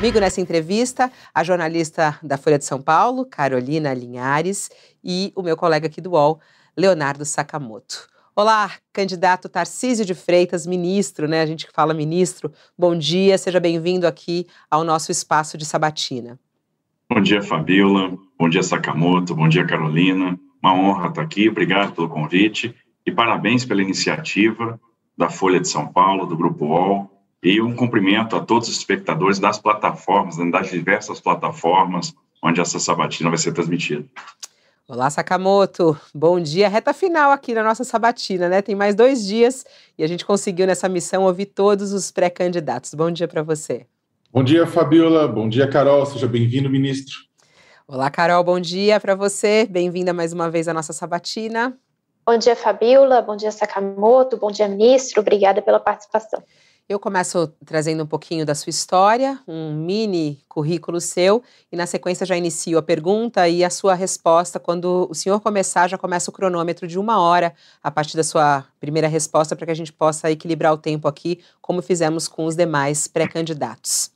Comigo nessa entrevista, a jornalista da Folha de São Paulo, Carolina Linhares, e o meu colega aqui do UOL, Leonardo Sakamoto. Olá, candidato Tarcísio de Freitas, ministro, né? A gente que fala ministro. Bom dia, seja bem-vindo aqui ao nosso espaço de sabatina. Bom dia, Fabiola. Bom dia, Sakamoto. Bom dia, Carolina. Uma honra estar aqui. Obrigado pelo convite e parabéns pela iniciativa da Folha de São Paulo, do Grupo UOL, e um cumprimento a todos os espectadores das plataformas, né, das diversas plataformas onde essa sabatina vai ser transmitida. Olá, Sakamoto. Bom dia. Reta final aqui na nossa sabatina, né? Tem mais dois dias e a gente conseguiu nessa missão ouvir todos os pré-candidatos. Bom dia para você. Bom dia, Fabiola. Bom dia, Carol. Seja bem-vindo, ministro. Olá, Carol. Bom dia para você. Bem-vinda mais uma vez à nossa sabatina. Bom dia, Fabiola. Bom dia, Sakamoto. Bom dia, ministro. Obrigada pela participação. Eu começo trazendo um pouquinho da sua história, um mini currículo seu, e na sequência já inicio a pergunta e a sua resposta. Quando o senhor começar, já começa o cronômetro de uma hora a partir da sua primeira resposta, para que a gente possa equilibrar o tempo aqui, como fizemos com os demais pré-candidatos.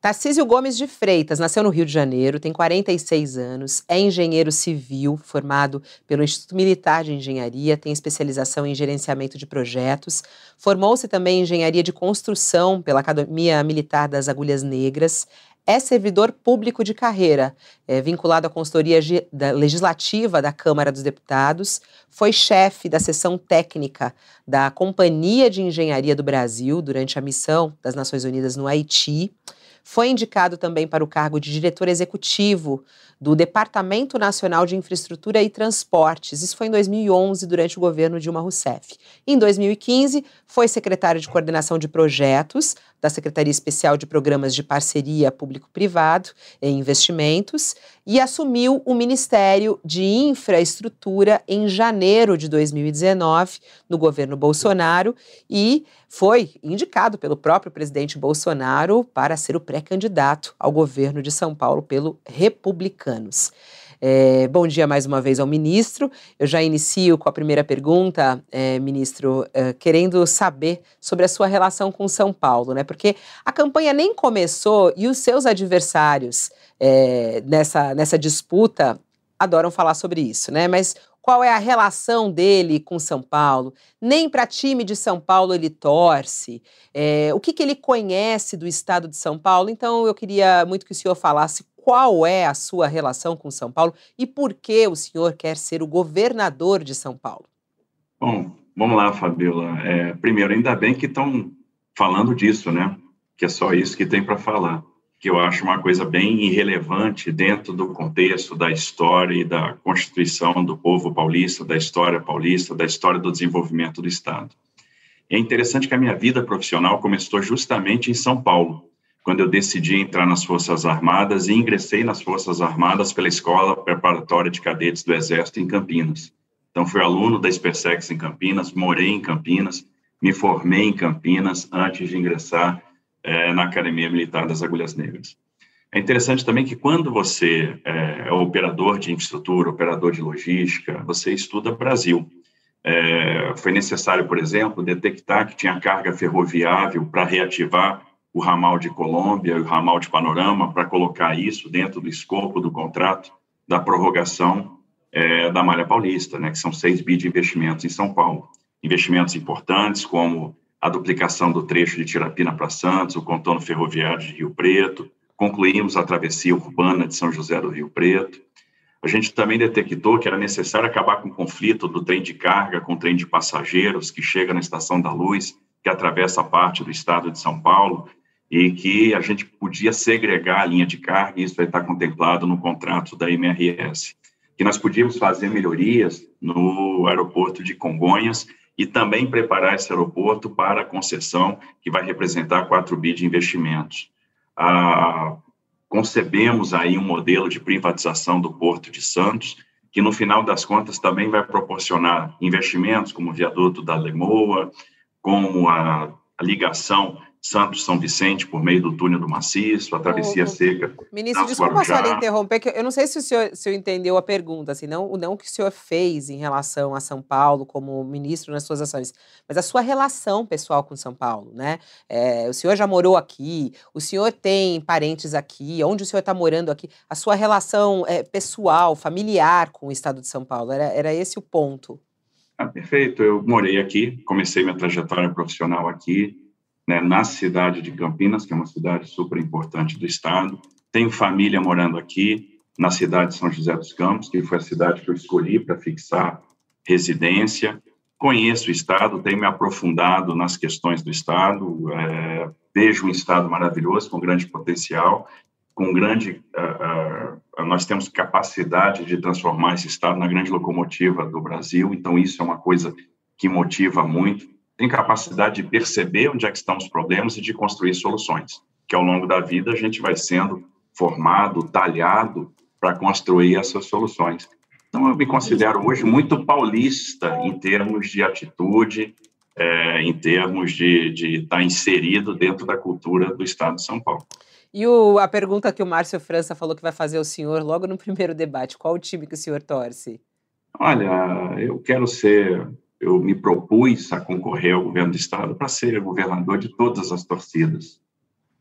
Tarcísio Gomes de Freitas nasceu no Rio de Janeiro, tem 46 anos, é engenheiro civil, formado pelo Instituto Militar de Engenharia, tem especialização em gerenciamento de projetos, formou-se também em engenharia de construção pela Academia Militar das Agulhas Negras, é servidor público de carreira, é vinculado à consultoria legislativa da Câmara dos Deputados, foi chefe da seção técnica da Companhia de Engenharia do Brasil durante a missão das Nações Unidas no Haiti. Foi indicado também para o cargo de diretor executivo do Departamento Nacional de Infraestrutura e Transportes. Isso foi em 2011, durante o governo Dilma Rousseff. Em 2015, foi secretário de coordenação de projetos da Secretaria Especial de Programas de Parceria Público-Privado e Investimentos e assumiu o Ministério de Infraestrutura em janeiro de 2019, no governo Bolsonaro, e foi indicado pelo próprio presidente Bolsonaro para ser o pré-candidato ao governo de São Paulo pelo Republicanos. É, bom dia mais uma vez ao ministro. Eu já inicio com a primeira pergunta, é, ministro, é, querendo saber sobre a sua relação com São Paulo, né? Porque a campanha nem começou e os seus adversários é, nessa, nessa disputa adoram falar sobre isso, né? Mas qual é a relação dele com São Paulo? Nem para time de São Paulo ele torce. É, o que, que ele conhece do estado de São Paulo? Então eu queria muito que o senhor falasse qual é a sua relação com São Paulo e por que o senhor quer ser o governador de São Paulo? Bom, vamos lá, Fabiola. É, primeiro, ainda bem que estão falando disso, né? Que é só isso que tem para falar. Que eu acho uma coisa bem irrelevante dentro do contexto da história e da constituição do povo paulista, da história paulista, da história do desenvolvimento do Estado. É interessante que a minha vida profissional começou justamente em São Paulo quando eu decidi entrar nas Forças Armadas e ingressei nas Forças Armadas pela Escola Preparatória de Cadetes do Exército em Campinas. Então, fui aluno da SpaceX em Campinas, morei em Campinas, me formei em Campinas antes de ingressar é, na Academia Militar das Agulhas Negras. É interessante também que quando você é, é operador de infraestrutura, operador de logística, você estuda Brasil. É, foi necessário, por exemplo, detectar que tinha carga ferroviável para reativar o ramal de Colômbia e o ramal de Panorama para colocar isso dentro do escopo do contrato da prorrogação é, da Malha Paulista, né, que são 6 bi de investimentos em São Paulo. Investimentos importantes como a duplicação do trecho de Tirapina para Santos, o contorno ferroviário de Rio Preto, concluímos a travessia urbana de São José do Rio Preto. A gente também detectou que era necessário acabar com o conflito do trem de carga com o trem de passageiros que chega na Estação da Luz, que atravessa parte do estado de São Paulo e que a gente podia segregar a linha de carga, e isso vai estar contemplado no contrato da MRS. Que nós podíamos fazer melhorias no aeroporto de Congonhas e também preparar esse aeroporto para a concessão, que vai representar 4 bi de investimentos. Ah, concebemos aí um modelo de privatização do Porto de Santos, que no final das contas também vai proporcionar investimentos como o viaduto da Lemoa, como a, a ligação Santos São Vicente por meio do túnel do Maciço, a travessia seca. Ministro, desculpa só interromper, que eu não sei se o senhor, se entendeu a pergunta, assim, não, não que o senhor fez em relação a São Paulo como ministro nas suas ações, mas a sua relação pessoal com São Paulo, né? É, o senhor já morou aqui, o senhor tem parentes aqui, onde o senhor está morando aqui, a sua relação é, pessoal, familiar com o estado de São Paulo, era, era esse o ponto. Ah, perfeito, eu morei aqui, comecei minha trajetória profissional aqui, né, na cidade de Campinas, que é uma cidade super importante do estado. Tenho família morando aqui, na cidade de São José dos Campos, que foi a cidade que eu escolhi para fixar residência. Conheço o estado, tenho me aprofundado nas questões do estado, é, vejo um estado maravilhoso, com grande potencial, com grande. Uh, uh, nós temos capacidade de transformar esse estado na grande locomotiva do Brasil, então isso é uma coisa que motiva muito tem capacidade de perceber onde é que estão os problemas e de construir soluções, que ao longo da vida a gente vai sendo formado, talhado para construir essas soluções. Então, eu me considero hoje muito paulista em termos de atitude, é, em termos de, estar tá inserido dentro da cultura do Estado de São Paulo. E o, a pergunta que o Márcio França falou que vai fazer ao senhor logo no primeiro debate: qual o time que o senhor torce? Olha, eu quero ser eu me propus a concorrer ao governo do estado para ser governador de todas as torcidas.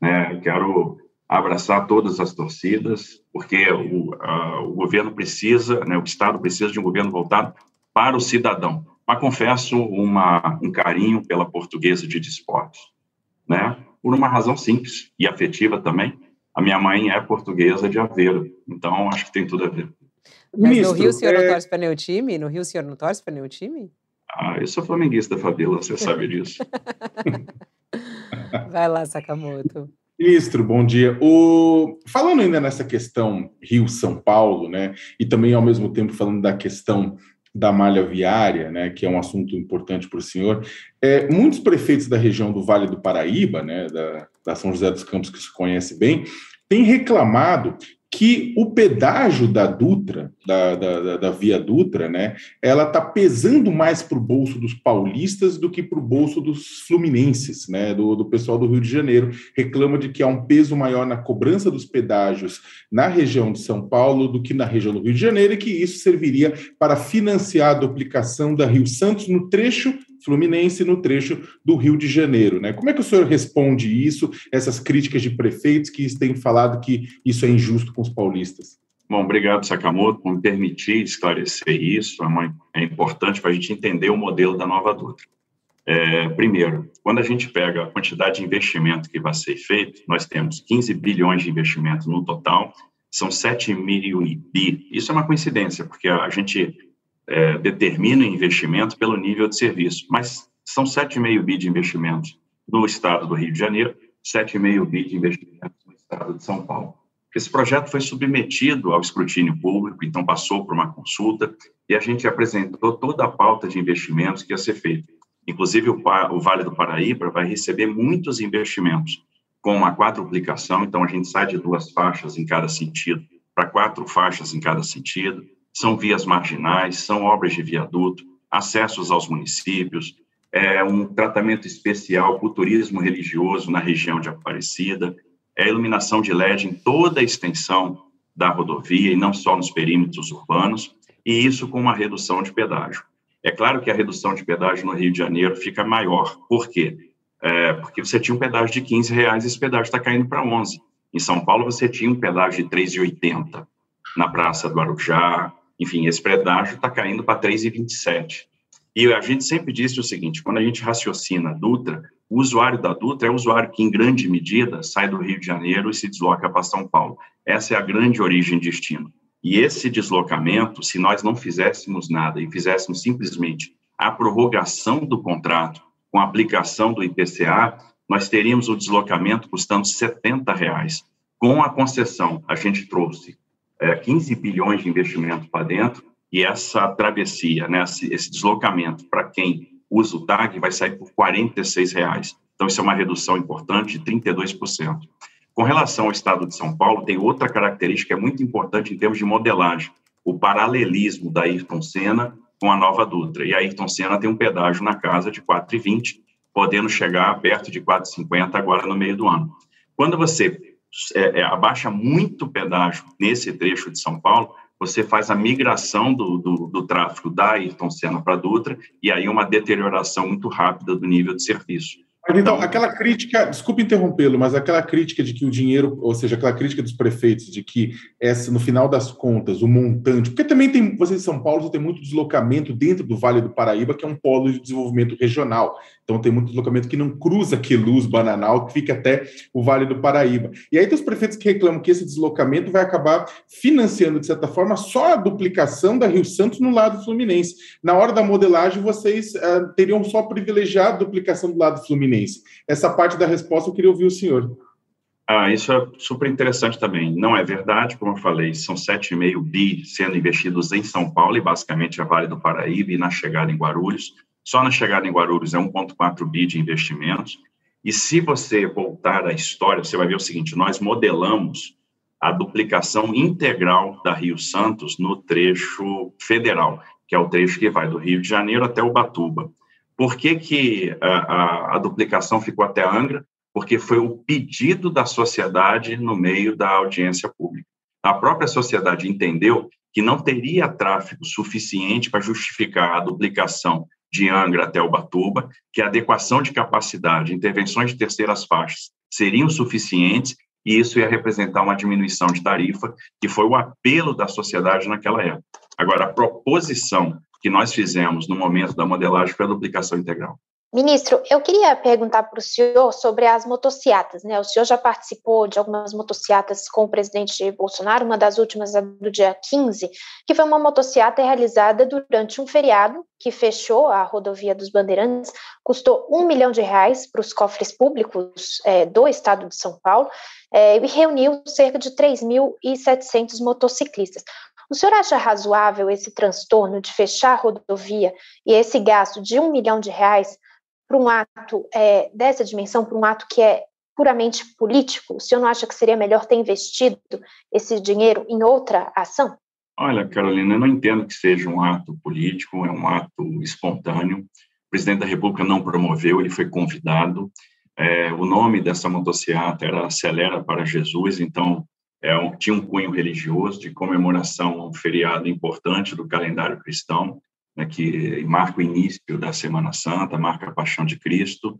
Né? Quero abraçar todas as torcidas, porque o, a, o governo precisa, né, o estado precisa de um governo voltado para o cidadão. Mas confesso uma, um carinho pela portuguesa de desportos, né? Por uma razão simples e afetiva também. A minha mãe é portuguesa de Aveiro, então acho que tem tudo a ver. Mas Ministro, no Rio o senhor é... não torce para nenhum time? No Rio o senhor não torce para nenhum time? Ah, eu sou flamenguista, Fabíola, você sabe disso. Vai lá, Sakamoto. Ministro, bom dia. O... Falando ainda nessa questão Rio-São Paulo, né, e também ao mesmo tempo falando da questão da malha viária, né, que é um assunto importante para o senhor, é, muitos prefeitos da região do Vale do Paraíba, né, da, da São José dos Campos, que se conhece bem, têm reclamado que o pedágio da Dutra, da, da, da Via Dutra, né, ela está pesando mais para o bolso dos paulistas do que para o bolso dos fluminenses, né, do, do pessoal do Rio de Janeiro. Reclama de que há um peso maior na cobrança dos pedágios na região de São Paulo do que na região do Rio de Janeiro e que isso serviria para financiar a duplicação da Rio Santos no trecho Fluminense no trecho do Rio de Janeiro. Né? Como é que o senhor responde isso, essas críticas de prefeitos que têm falado que isso é injusto com os paulistas? Bom, obrigado, Sakamoto, por me permitir esclarecer isso. É, é importante para a gente entender o modelo da nova Dutra. É, primeiro, quando a gente pega a quantidade de investimento que vai ser feito, nós temos 15 bilhões de investimento no total, são 7 mil bi. Isso é uma coincidência, porque a gente é, determina o investimento pelo nível de serviço, mas são 7,5 bi de investimentos no estado do Rio de Janeiro, 7,5 bi de investimentos no estado de São Paulo. Esse projeto foi submetido ao escrutínio público, então passou por uma consulta e a gente apresentou toda a pauta de investimentos que ia ser feita. Inclusive, o Vale do Paraíba vai receber muitos investimentos, com uma quadruplicação, então a gente sai de duas faixas em cada sentido para quatro faixas em cada sentido são vias marginais, são obras de viaduto, acessos aos municípios, é um tratamento especial para o turismo religioso na região de Aparecida, é iluminação de LED em toda a extensão da rodovia e não só nos perímetros urbanos, e isso com uma redução de pedágio. É claro que a redução de pedágio no Rio de Janeiro fica maior. Por quê? É, porque você tinha um pedágio de 15 reais esse pedágio está caindo para 11. Em São Paulo, você tinha um pedágio de 3,80 na Praça do Arujá, enfim, esse pedágio está caindo para 3,27. E a gente sempre disse o seguinte: quando a gente raciocina Dutra, o usuário da Dutra é o usuário que, em grande medida, sai do Rio de Janeiro e se desloca para São Paulo. Essa é a grande origem e destino. E esse deslocamento, se nós não fizéssemos nada e fizéssemos simplesmente a prorrogação do contrato com a aplicação do IPCA, nós teríamos o deslocamento custando 70 reais. Com a concessão, a gente trouxe é, 15 bilhões de investimento para dentro e essa travessia, né, esse deslocamento para quem usa o TAG vai sair por 46 reais. Então, isso é uma redução importante de 32%. Com relação ao estado de São Paulo, tem outra característica que é muito importante em termos de modelagem, o paralelismo da Ayrton Senna com a nova Dutra. E a Ayrton Senna tem um pedágio na casa de 4,20, podendo chegar perto de 4,50 agora no meio do ano. Quando você é, é, abaixa muito o pedágio nesse trecho de São Paulo, você faz a migração do, do, do tráfego da Ayrton Senna para Dutra e aí uma deterioração muito rápida do nível de serviço. Então, aquela crítica, desculpe interrompê-lo, mas aquela crítica de que o dinheiro, ou seja, aquela crítica dos prefeitos de que essa, no final das contas, o montante, porque também tem, vocês em São Paulo tem muito deslocamento dentro do Vale do Paraíba, que é um polo de desenvolvimento regional. Então tem muito deslocamento que não cruza Queluz, Bananal, que fica até o Vale do Paraíba. E aí tem os prefeitos que reclamam que esse deslocamento vai acabar financiando, de certa forma, só a duplicação da Rio Santos no lado fluminense. Na hora da modelagem, vocês uh, teriam só privilegiado a duplicação do lado fluminense Essa parte da resposta eu queria ouvir o senhor. Ah, isso é super interessante também. Não é verdade, como eu falei, são 7,5 bi sendo investidos em São Paulo e basicamente a Vale do Paraíba e na chegada em Guarulhos. Só na chegada em Guarulhos é 1,4 bi de investimentos. E se você voltar à história, você vai ver o seguinte: nós modelamos a duplicação integral da Rio Santos no trecho federal, que é o trecho que vai do Rio de Janeiro até Ubatuba. Por que, que a, a, a duplicação ficou até Angra? Porque foi o pedido da sociedade no meio da audiência pública. A própria sociedade entendeu que não teria tráfego suficiente para justificar a duplicação de Angra até Ubatuba, que a adequação de capacidade, intervenções de terceiras faixas seriam suficientes e isso ia representar uma diminuição de tarifa, que foi o apelo da sociedade naquela época. Agora, a proposição que nós fizemos no momento da modelagem foi a duplicação integral. Ministro, eu queria perguntar para o senhor sobre as motociatas. Né? O senhor já participou de algumas motociatas com o presidente Bolsonaro, uma das últimas é do dia 15, que foi uma motociata realizada durante um feriado que fechou a rodovia dos Bandeirantes, custou um milhão de reais para os cofres públicos é, do estado de São Paulo é, e reuniu cerca de 3.700 motociclistas. O senhor acha razoável esse transtorno de fechar a rodovia e esse gasto de um milhão de reais para um ato é, dessa dimensão, para um ato que é puramente político? O senhor não acha que seria melhor ter investido esse dinheiro em outra ação? Olha, Carolina, eu não entendo que seja um ato político, é um ato espontâneo. O presidente da República não promoveu, ele foi convidado. É, o nome dessa motocicleta era Acelera para Jesus, então é um, tinha um cunho religioso de comemoração a um feriado importante do calendário cristão, né, que marca o início da Semana Santa, marca a Paixão de Cristo.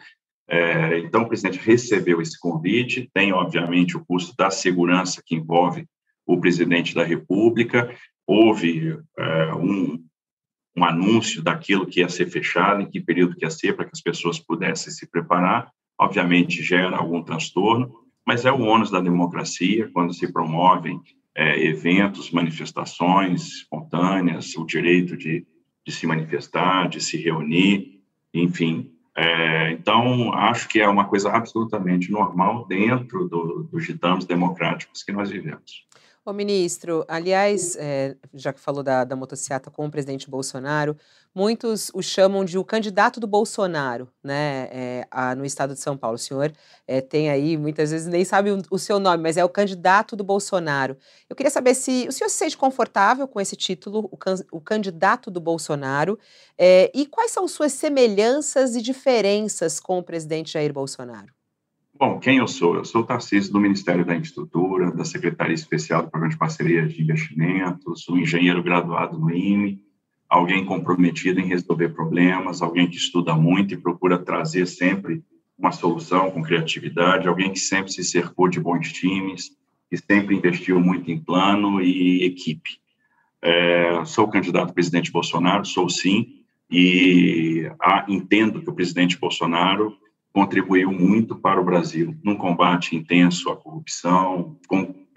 É, então, o presidente recebeu esse convite, tem, obviamente, o custo da segurança que envolve o presidente da República, houve é, um, um anúncio daquilo que ia ser fechado, em que período que ia ser, para que as pessoas pudessem se preparar. Obviamente, gera algum transtorno, mas é o ônus da democracia quando se promovem é, eventos, manifestações espontâneas, o direito de, de se manifestar, de se reunir, enfim. É, então, acho que é uma coisa absolutamente normal dentro do, dos ditames democráticos que nós vivemos. Ô, ministro, aliás, é, já que falou da, da motocicleta com o presidente Bolsonaro, muitos o chamam de o candidato do Bolsonaro, né, é, a, no estado de São Paulo. O senhor é, tem aí, muitas vezes nem sabe o, o, seu nome, mas é o candidato do Bolsonaro. Eu queria saber se o senhor se sente confortável com esse título, o, can, o candidato do Bolsonaro, é, e quais são suas semelhanças e diferenças com o presidente Jair Bolsonaro? Bom, quem eu sou? Eu sou Tarcísio do Ministério da Infraestrutura, da Secretaria Especial do Programa de Parceria de Investimentos, um engenheiro graduado no IME, alguém comprometido em resolver problemas, alguém que estuda muito e procura trazer sempre uma solução com criatividade, alguém que sempre se cercou de bons times, que sempre investiu muito em plano e equipe. É, sou candidato presidente Bolsonaro, sou sim, e ah, entendo que o presidente Bolsonaro contribuiu muito para o Brasil num combate intenso à corrupção,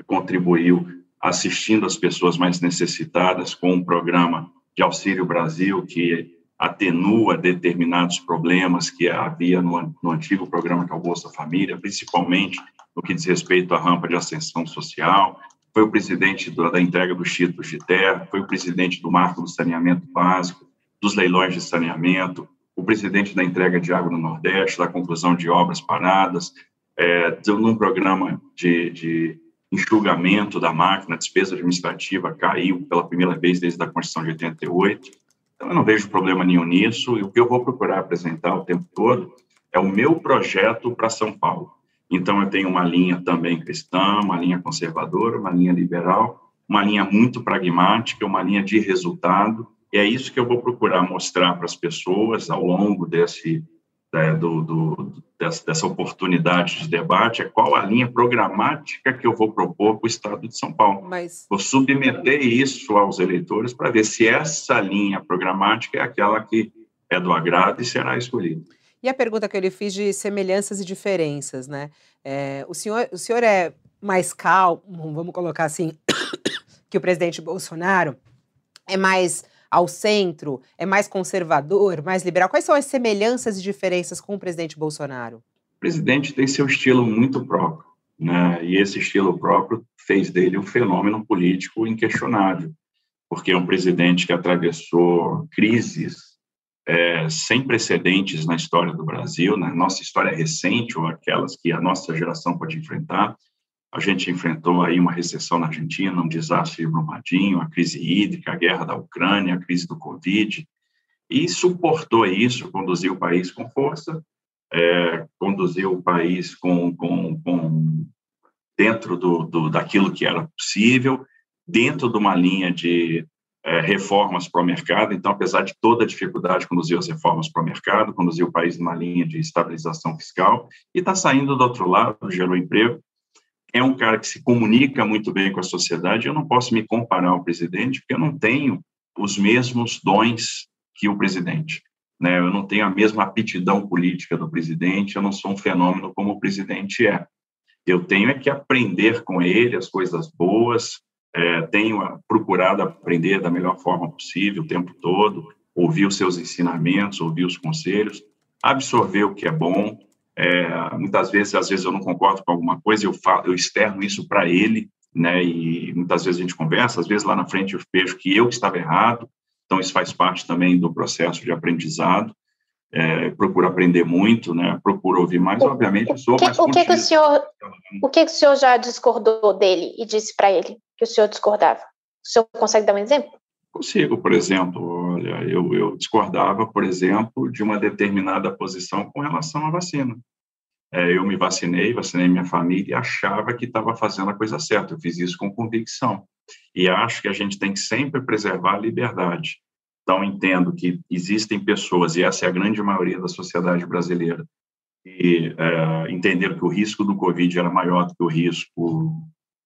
contribuiu assistindo as pessoas mais necessitadas com um programa de Auxílio Brasil que atenua determinados problemas que havia no, no antigo programa que é o Bolsa Família, principalmente no que diz respeito à rampa de ascensão social, foi o presidente da entrega dos títulos de terra, foi o presidente do marco do saneamento básico, dos leilões de saneamento, o presidente da entrega de água no Nordeste, da conclusão de obras paradas, é, num programa de, de enxugamento da máquina, a despesa administrativa caiu pela primeira vez desde a Constituição de 88. Então, eu não vejo problema nenhum nisso, e o que eu vou procurar apresentar o tempo todo é o meu projeto para São Paulo. Então, eu tenho uma linha também cristã, uma linha conservadora, uma linha liberal, uma linha muito pragmática, uma linha de resultado. E é isso que eu vou procurar mostrar para as pessoas ao longo desse, né, do, do, dessa, dessa, oportunidade de debate, é qual a linha programática que eu vou propor para o Estado de São Paulo. Mas... Vou submeter isso aos eleitores para ver se essa linha programática é aquela que é do agrado e será escolhida. E a pergunta que eu lhe fiz de semelhanças e diferenças, né? É, o, senhor, o senhor é mais calmo, vamos colocar assim, que o presidente Bolsonaro? É mais ao centro? É mais conservador, mais liberal? Quais são as semelhanças e diferenças com o presidente Bolsonaro? O presidente tem seu estilo muito próprio, né? E esse estilo próprio fez dele um fenômeno político inquestionável, porque é um presidente que atravessou crises é, sem precedentes na história do Brasil, na nossa história recente, ou aquelas que a nossa geração pode enfrentar. A gente enfrentou aí uma recessão na Argentina, um desastre de Brumadinho, a crise hídrica, a guerra da Ucrânia, a crise do Covid, e suportou isso, conduziu o país com força, é, conduziu o país com, com, com dentro do, do, daquilo que era possível, dentro de uma linha de é, reformas para o mercado. Então, apesar de toda a dificuldade, conduziu as reformas para o mercado, conduziu o país numa linha de estabilização fiscal e está saindo do outro lado, gerou emprego. É um cara que se comunica muito bem com a sociedade. Eu não posso me comparar ao presidente, porque eu não tenho os mesmos dons que o presidente. Né? Eu não tenho a mesma aptidão política do presidente, eu não sou um fenômeno como o presidente é. Eu tenho é que aprender com ele as coisas boas, é, tenho procurado aprender da melhor forma possível o tempo todo, ouvir os seus ensinamentos, ouvir os conselhos, absorver o que é bom. É, muitas vezes, às vezes eu não concordo com alguma coisa, eu falo, eu externo isso para ele, né? E muitas vezes a gente conversa, às vezes lá na frente eu vejo que eu estava errado. Então isso faz parte também do processo de aprendizado. É, procuro aprender muito, né? Procuro ouvir mais, obviamente, eu sou que, mais o que, que o senhor O que, que o senhor já discordou dele e disse para ele? que o senhor discordava? O senhor consegue dar um exemplo? Consigo, por exemplo, olha, eu, eu discordava, por exemplo, de uma determinada posição com relação à vacina. É, eu me vacinei, vacinei minha família e achava que estava fazendo a coisa certa. Eu fiz isso com convicção. E acho que a gente tem que sempre preservar a liberdade. Então, entendo que existem pessoas, e essa é a grande maioria da sociedade brasileira, que é, entenderam que o risco do Covid era maior do que o risco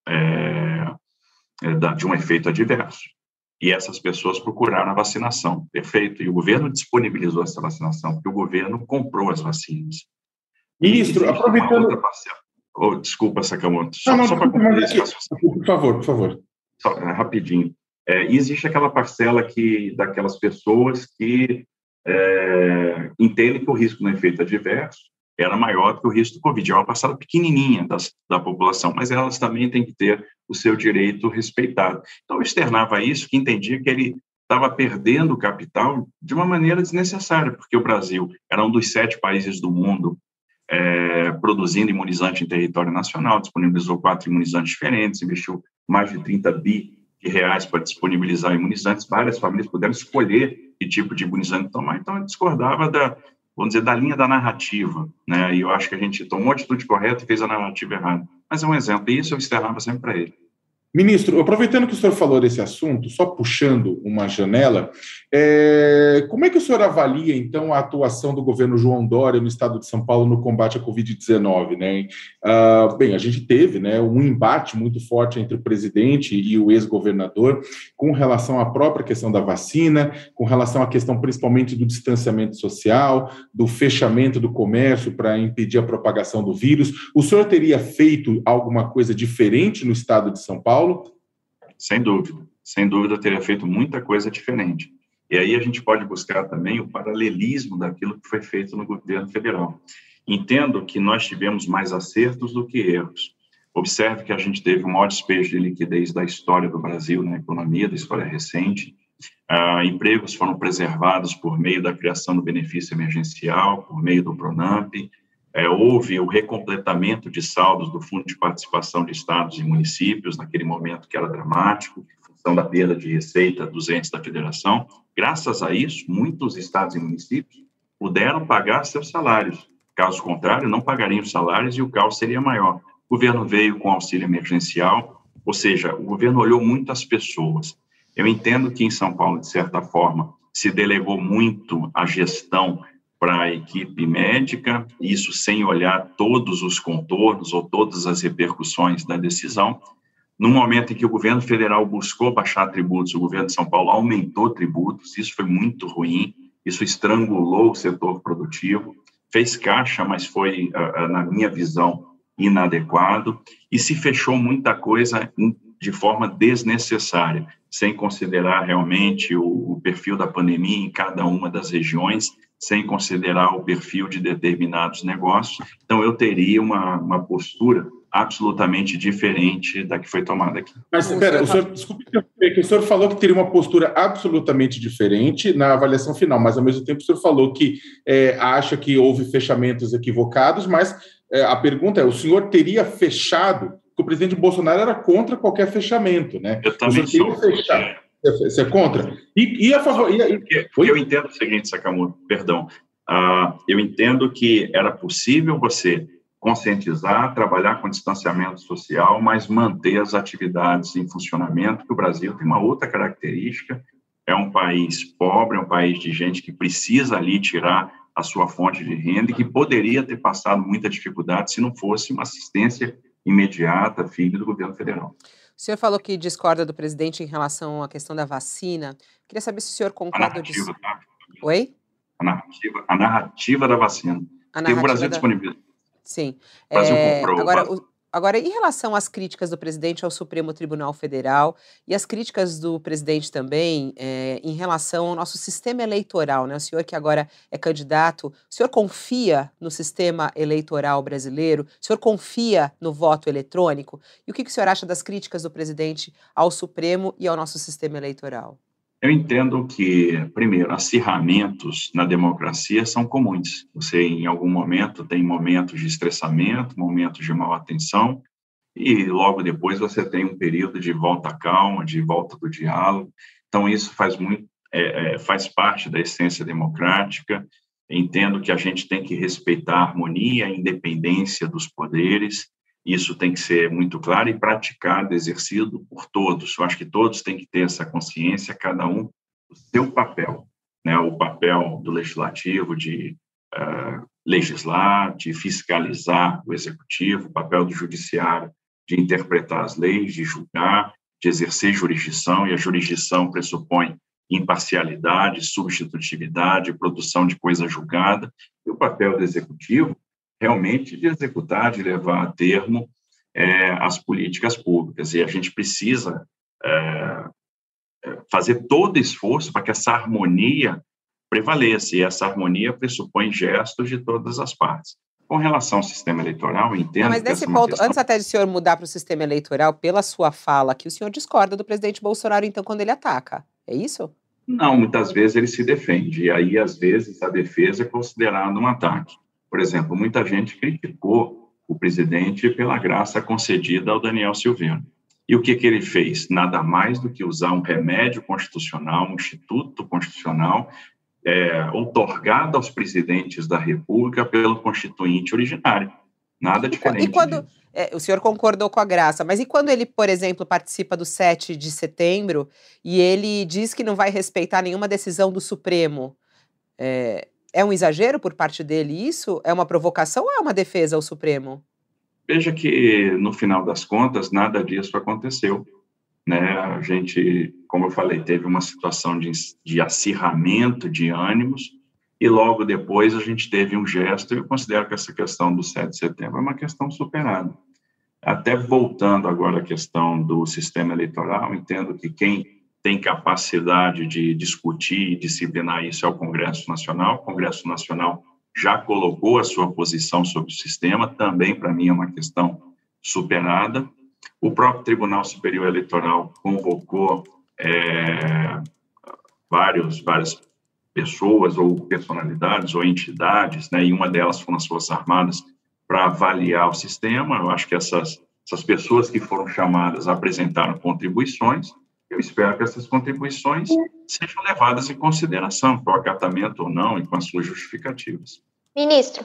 é, é, de um efeito adverso. E essas pessoas procuraram a vacinação, perfeito. E o governo disponibilizou essa vacinação, porque o governo comprou as vacinas. Ministro, aproveitando. Oh, desculpa, Sakamoto. Só, só para Por favor, por favor. Só, é, rapidinho. É, existe aquela parcela que, daquelas pessoas que é, entendem que o risco do efeito adverso era maior que o risco do Covid. É uma parcela pequenininha das, da população, mas elas também têm que ter o seu direito respeitado. Então, eu externava isso, que entendia que ele estava perdendo capital de uma maneira desnecessária, porque o Brasil era um dos sete países do mundo é, produzindo imunizante em território nacional, disponibilizou quatro imunizantes diferentes, investiu mais de 30 bi de reais para disponibilizar imunizantes, várias famílias puderam escolher que tipo de imunizante tomar, então eu discordava da, vamos dizer, da linha da narrativa, né? E eu acho que a gente tomou a atitude correta e fez a narrativa errada. Mas é um exemplo, e isso eu externava sempre para ele. Ministro, aproveitando que o senhor falou desse assunto, só puxando uma janela, é, como é que o senhor avalia, então, a atuação do governo João Dória no estado de São Paulo no combate à Covid-19? Né? Ah, bem, a gente teve né, um embate muito forte entre o presidente e o ex-governador com relação à própria questão da vacina, com relação à questão principalmente do distanciamento social, do fechamento do comércio para impedir a propagação do vírus. O senhor teria feito alguma coisa diferente no estado de São Paulo? Paulo? Sem dúvida, sem dúvida teria feito muita coisa diferente. E aí a gente pode buscar também o paralelismo daquilo que foi feito no governo federal. Entendo que nós tivemos mais acertos do que erros. Observe que a gente teve o maior despejo de liquidez da história do Brasil, na economia, da história recente. Ah, empregos foram preservados por meio da criação do benefício emergencial, por meio do PRONAMP, é, houve o recompletamento de saldos do Fundo de Participação de Estados e Municípios, naquele momento que era dramático, em função da perda de receita dos entes da federação. Graças a isso, muitos estados e municípios puderam pagar seus salários. Caso contrário, não pagariam os salários e o caos seria maior. O governo veio com auxílio emergencial, ou seja, o governo olhou muito as pessoas. Eu entendo que em São Paulo, de certa forma, se delegou muito a gestão para a equipe médica, isso sem olhar todos os contornos ou todas as repercussões da decisão. No momento em que o governo federal buscou baixar tributos, o governo de São Paulo aumentou tributos, isso foi muito ruim, isso estrangulou o setor produtivo, fez caixa, mas foi, ah, ah, na minha visão, inadequado, e se fechou muita coisa de forma desnecessária, sem considerar realmente o perfil da pandemia em cada uma das regiões sem considerar o perfil de determinados negócios. Então, eu teria uma, uma postura absolutamente diferente da que foi tomada aqui. Mas, espera, o senhor, desculpe o senhor falou que teria uma postura absolutamente diferente na avaliação final, mas ao mesmo tempo o senhor falou que é, acha que houve fechamentos equivocados, mas é, a pergunta é: o senhor teria fechado? Porque o presidente Bolsonaro era contra qualquer fechamento, né? Eu também sou. Fechado. Você é contra? E, e a favor. E, e, eu entendo o seguinte, Sakamoto, perdão. Uh, eu entendo que era possível você conscientizar, trabalhar com distanciamento social, mas manter as atividades em funcionamento, que o Brasil tem uma outra característica, é um país pobre, é um país de gente que precisa ali tirar a sua fonte de renda e que poderia ter passado muita dificuldade se não fosse uma assistência imediata, filho do governo federal. O senhor falou que discorda do presidente em relação à questão da vacina. Queria saber se o senhor concorda disso. Tá? Oi? A narrativa, a narrativa da vacina. A narrativa Tem o Brasil da... disponível. Sim. O Brasil é, comprou. Agora, o, Agora, em relação às críticas do presidente ao Supremo Tribunal Federal e as críticas do presidente também é, em relação ao nosso sistema eleitoral, né? O senhor que agora é candidato, o senhor confia no sistema eleitoral brasileiro? O senhor confia no voto eletrônico? E o que, que o senhor acha das críticas do presidente ao Supremo e ao nosso sistema eleitoral? Eu entendo que, primeiro, acirramentos na democracia são comuns. Você, em algum momento, tem momentos de estressamento, momentos de mal atenção, e logo depois você tem um período de volta calma, de volta do diálogo. Então, isso faz muito, é, é, faz parte da essência democrática. Entendo que a gente tem que respeitar a harmonia, a independência dos poderes, isso tem que ser muito claro e praticado, exercido por todos. Eu acho que todos têm que ter essa consciência, cada um o seu papel, né? O papel do legislativo de uh, legislar, de fiscalizar o executivo, o papel do judiciário de interpretar as leis, de julgar, de exercer jurisdição, e a jurisdição pressupõe imparcialidade, substitutividade, produção de coisa julgada, e o papel do executivo realmente de executar, de levar a termo é, as políticas públicas. E a gente precisa é, é fazer todo esforço para que essa harmonia prevaleça, e essa harmonia pressupõe gestos de todas as partes. Com relação ao sistema eleitoral, eu entendo. Não, mas nesse ponto, questão... antes até de o senhor mudar para o sistema eleitoral, pela sua fala, que o senhor discorda do presidente Bolsonaro, então, quando ele ataca. É isso? Não, muitas vezes ele se defende, e aí, às vezes, a defesa é considerada um ataque. Por exemplo, muita gente criticou o presidente pela graça concedida ao Daniel Silveira. E o que, que ele fez? Nada mais do que usar um remédio constitucional, um instituto constitucional, é, otorgado aos presidentes da República pelo constituinte originário. Nada diferente. E quando é, o senhor concordou com a graça, mas e quando ele, por exemplo, participa do 7 de setembro e ele diz que não vai respeitar nenhuma decisão do Supremo? É, é um exagero por parte dele isso? É uma provocação ou é uma defesa ao Supremo? Veja que, no final das contas, nada disso aconteceu. Né? A gente, como eu falei, teve uma situação de, de acirramento de ânimos e logo depois a gente teve um gesto. Eu considero que essa questão do 7 de setembro é uma questão superada. Até voltando agora à questão do sistema eleitoral, entendo que quem tem capacidade de discutir e disciplinar isso é o Congresso Nacional. O Congresso Nacional já colocou a sua posição sobre o sistema, também para mim é uma questão superada. O próprio Tribunal Superior Eleitoral convocou é, vários, várias pessoas ou personalidades ou entidades, né, e uma delas foram as Forças Armadas, para avaliar o sistema. Eu acho que essas, essas pessoas que foram chamadas apresentaram contribuições, eu espero que essas contribuições sejam levadas em consideração, para o acatamento ou não, e com as suas justificativas. Ministro,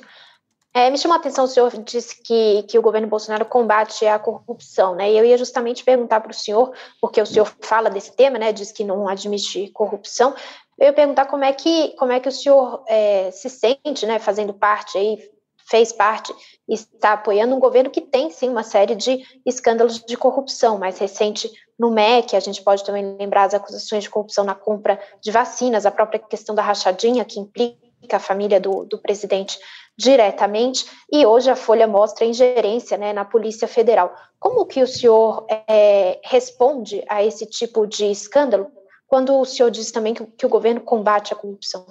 É, me chamou a atenção, o senhor disse que, que o governo Bolsonaro combate a corrupção, né? E eu ia justamente perguntar para o senhor, porque o senhor fala desse tema, né? Diz que não admite corrupção. Eu ia perguntar como é que, como é que o senhor é, se sente, né? Fazendo parte aí, fez parte e está apoiando um governo que tem, sim, uma série de escândalos de corrupção. Mais recente, no MEC, a gente pode também lembrar as acusações de corrupção na compra de vacinas, a própria questão da rachadinha, que implica a família do, do presidente diretamente, e hoje a Folha mostra ingerência né, na Polícia Federal. Como que o senhor é, responde a esse tipo de escândalo, quando o senhor diz também que, que o governo combate a corrupção?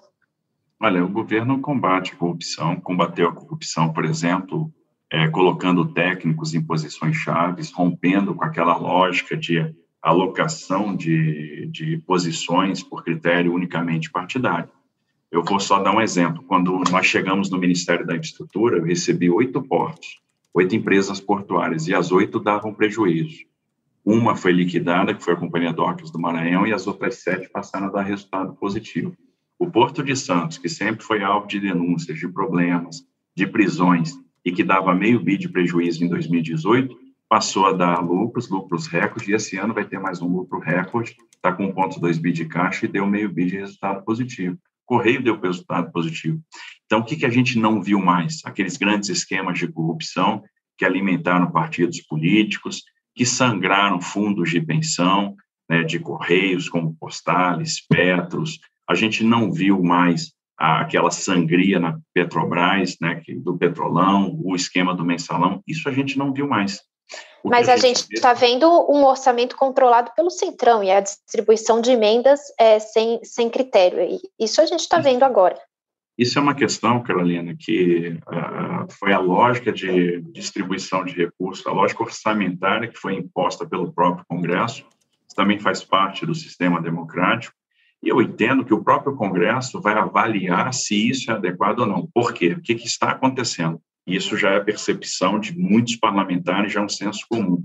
Olha, o governo combate a corrupção, combateu a corrupção, por exemplo, é, colocando técnicos em posições chaves, rompendo com aquela lógica de alocação de, de posições por critério unicamente partidário. Eu vou só dar um exemplo. Quando nós chegamos no Ministério da Infraestrutura, eu recebi oito portos, oito empresas portuárias, e as oito davam prejuízo. Uma foi liquidada, que foi a Companhia Docas do Maranhão, e as outras sete passaram a dar resultado positivo. O Porto de Santos, que sempre foi alvo de denúncias, de problemas, de prisões, e que dava meio bi de prejuízo em 2018, passou a dar lucros, lucros recorde, e esse ano vai ter mais um lucro recorde, está com 1,2 bi de caixa e deu meio bi de resultado positivo. Correio deu resultado positivo. Então, o que, que a gente não viu mais? Aqueles grandes esquemas de corrupção que alimentaram partidos políticos, que sangraram fundos de pensão, né, de Correios, como Postales, Petros. A gente não viu mais a, aquela sangria na Petrobras, né, do Petrolão, o esquema do mensalão. Isso a gente não viu mais. Mas a gente está vendo um orçamento controlado pelo Centrão e a distribuição de emendas é, sem, sem critério. Isso a gente está vendo agora. Isso é uma questão, Carolina, que uh, foi a lógica de distribuição de recursos, a lógica orçamentária que foi imposta pelo próprio Congresso, isso também faz parte do sistema democrático, e eu entendo que o próprio Congresso vai avaliar se isso é adequado ou não. Por quê? O que, que está acontecendo? Isso já é a percepção de muitos parlamentares, já é um senso comum.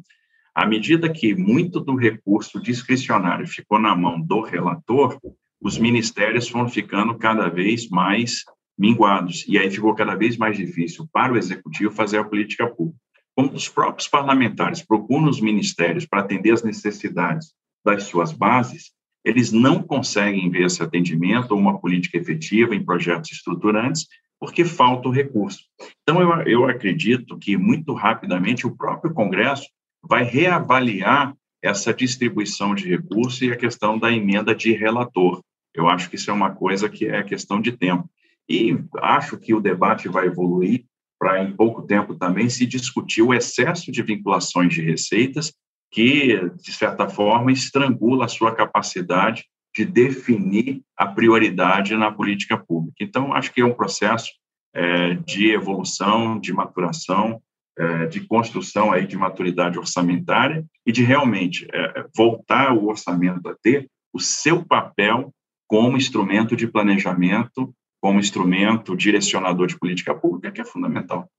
À medida que muito do recurso discricionário ficou na mão do relator, os ministérios foram ficando cada vez mais minguados, e aí ficou cada vez mais difícil para o executivo fazer a política pública. Como os próprios parlamentares procuram os ministérios para atender as necessidades das suas bases, eles não conseguem ver esse atendimento ou uma política efetiva em projetos estruturantes porque falta o recurso. Então, eu, eu acredito que muito rapidamente o próprio Congresso vai reavaliar essa distribuição de recursos e a questão da emenda de relator. Eu acho que isso é uma coisa que é questão de tempo. E acho que o debate vai evoluir para, em pouco tempo, também se discutir o excesso de vinculações de receitas, que, de certa forma, estrangula a sua capacidade de definir a prioridade na política pública. Então, acho que é um processo é, de evolução, de maturação, é, de construção aí de maturidade orçamentária e de realmente é, voltar o orçamento a ter o seu papel como instrumento de planejamento, como instrumento direcionador de política pública, que é fundamental.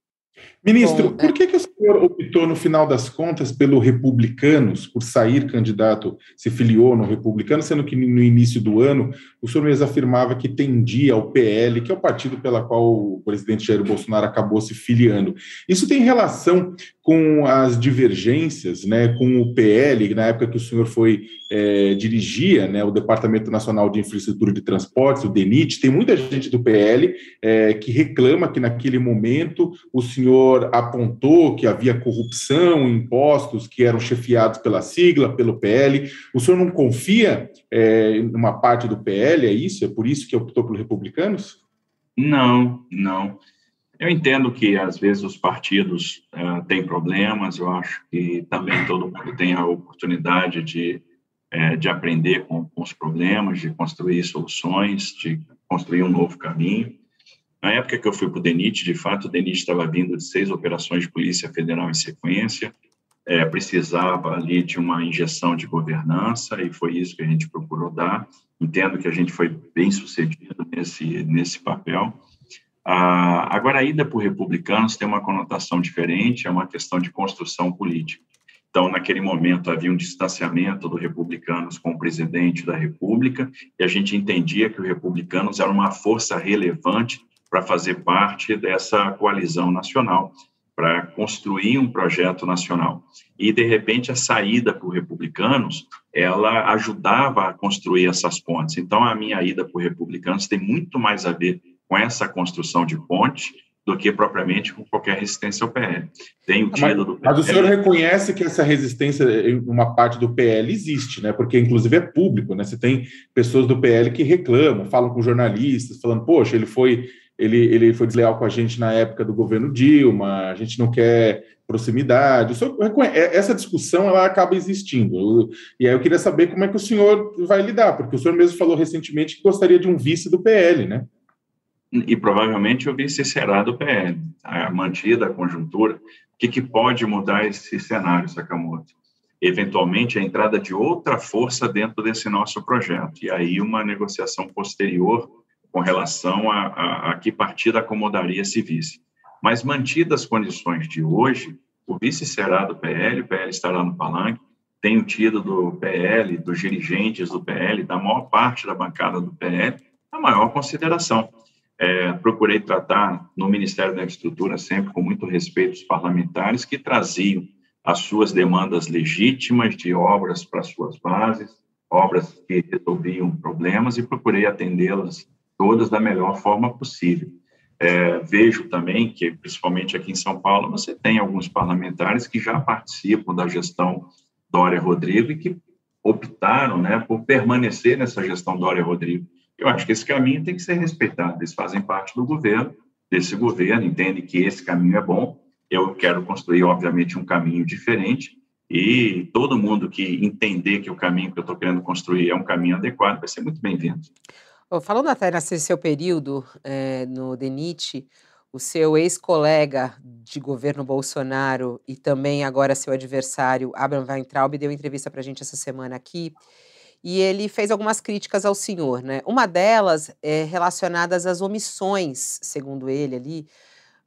Ministro, Bom, por que, que o senhor optou, no final das contas, pelo Republicanos, por sair candidato, se filiou no Republicano, sendo que no início do ano o senhor mesmo afirmava que tendia ao PL, que é o partido pela qual o presidente Jair Bolsonaro acabou se filiando. Isso tem relação com as divergências né, com o PL, na época que o senhor foi é, dirigia né, o Departamento Nacional de Infraestrutura de Transportes, o DENIT, tem muita gente do PL é, que reclama que naquele momento o senhor apontou que havia corrupção, impostos que eram chefiados pela sigla, pelo PL. O senhor não confia é, numa parte do PL, é isso? É por isso que optou pelos republicanos? Não, não. Eu entendo que, às vezes, os partidos uh, têm problemas, eu acho que também todo mundo tem a oportunidade de, uh, de aprender com, com, os problemas, de construir soluções, de construir um novo caminho. Na época que eu fui para o DENIT, de fato, o DENIT estava vindo de seis operações de Polícia Federal em sequência, é, precisava ali de uma injeção de governança e foi isso que a gente procurou dar. Entendo que a gente foi bem sucedido nesse, nesse papel. Ah, agora, a ida por republicanos tem uma conotação diferente, é uma questão de construção política. Então, naquele momento, havia um distanciamento dos republicanos com o presidente da República, e a gente entendia que os republicanos eram uma força relevante para fazer parte dessa coalizão nacional, para construir um projeto nacional. E, de repente, a saída por republicanos, ela ajudava a construir essas pontes. Então, a minha ida por republicanos tem muito mais a ver com essa construção de ponte do que propriamente com qualquer resistência ao PL. Tem o título do PL. Mas o senhor reconhece que essa resistência em uma parte do PL existe, né? Porque inclusive é público, né? Você tem pessoas do PL que reclamam, falam com jornalistas, falando, poxa, ele foi ele, ele foi desleal com a gente na época do governo Dilma, a gente não quer proximidade. É, essa discussão ela acaba existindo. E aí eu queria saber como é que o senhor vai lidar, porque o senhor mesmo falou recentemente que gostaria de um vice do PL, né? e provavelmente o vice será do PL, a mantida a conjuntura. O que, que pode mudar esse cenário, Sakamoto? Eventualmente, a entrada de outra força dentro desse nosso projeto, e aí uma negociação posterior com relação a, a, a que partida acomodaria esse vice. Mas, mantidas as condições de hoje, o vice será do PL, o PL estará no palanque, tenho tido do PL, dos dirigentes do PL, da maior parte da bancada do PL, a maior consideração. É, procurei tratar no Ministério da Infraestrutura sempre com muito respeito os parlamentares que traziam as suas demandas legítimas de obras para suas bases, obras que resolviam problemas e procurei atendê-las todas da melhor forma possível. É, vejo também que, principalmente aqui em São Paulo, você tem alguns parlamentares que já participam da gestão Dória Rodrigo e que optaram né, por permanecer nessa gestão Dória Rodrigo. Eu acho que esse caminho tem que ser respeitado. Eles fazem parte do governo, desse governo, entendem que esse caminho é bom. Eu quero construir, obviamente, um caminho diferente. E todo mundo que entender que o caminho que eu estou querendo construir é um caminho adequado vai ser muito bem-vindo. Falando até nesse seu período é, no DENIT, o seu ex-colega de governo Bolsonaro e também agora seu adversário, Abraham Weintraub, deu entrevista para a gente essa semana aqui e ele fez algumas críticas ao senhor, né? Uma delas é relacionadas às omissões, segundo ele ali,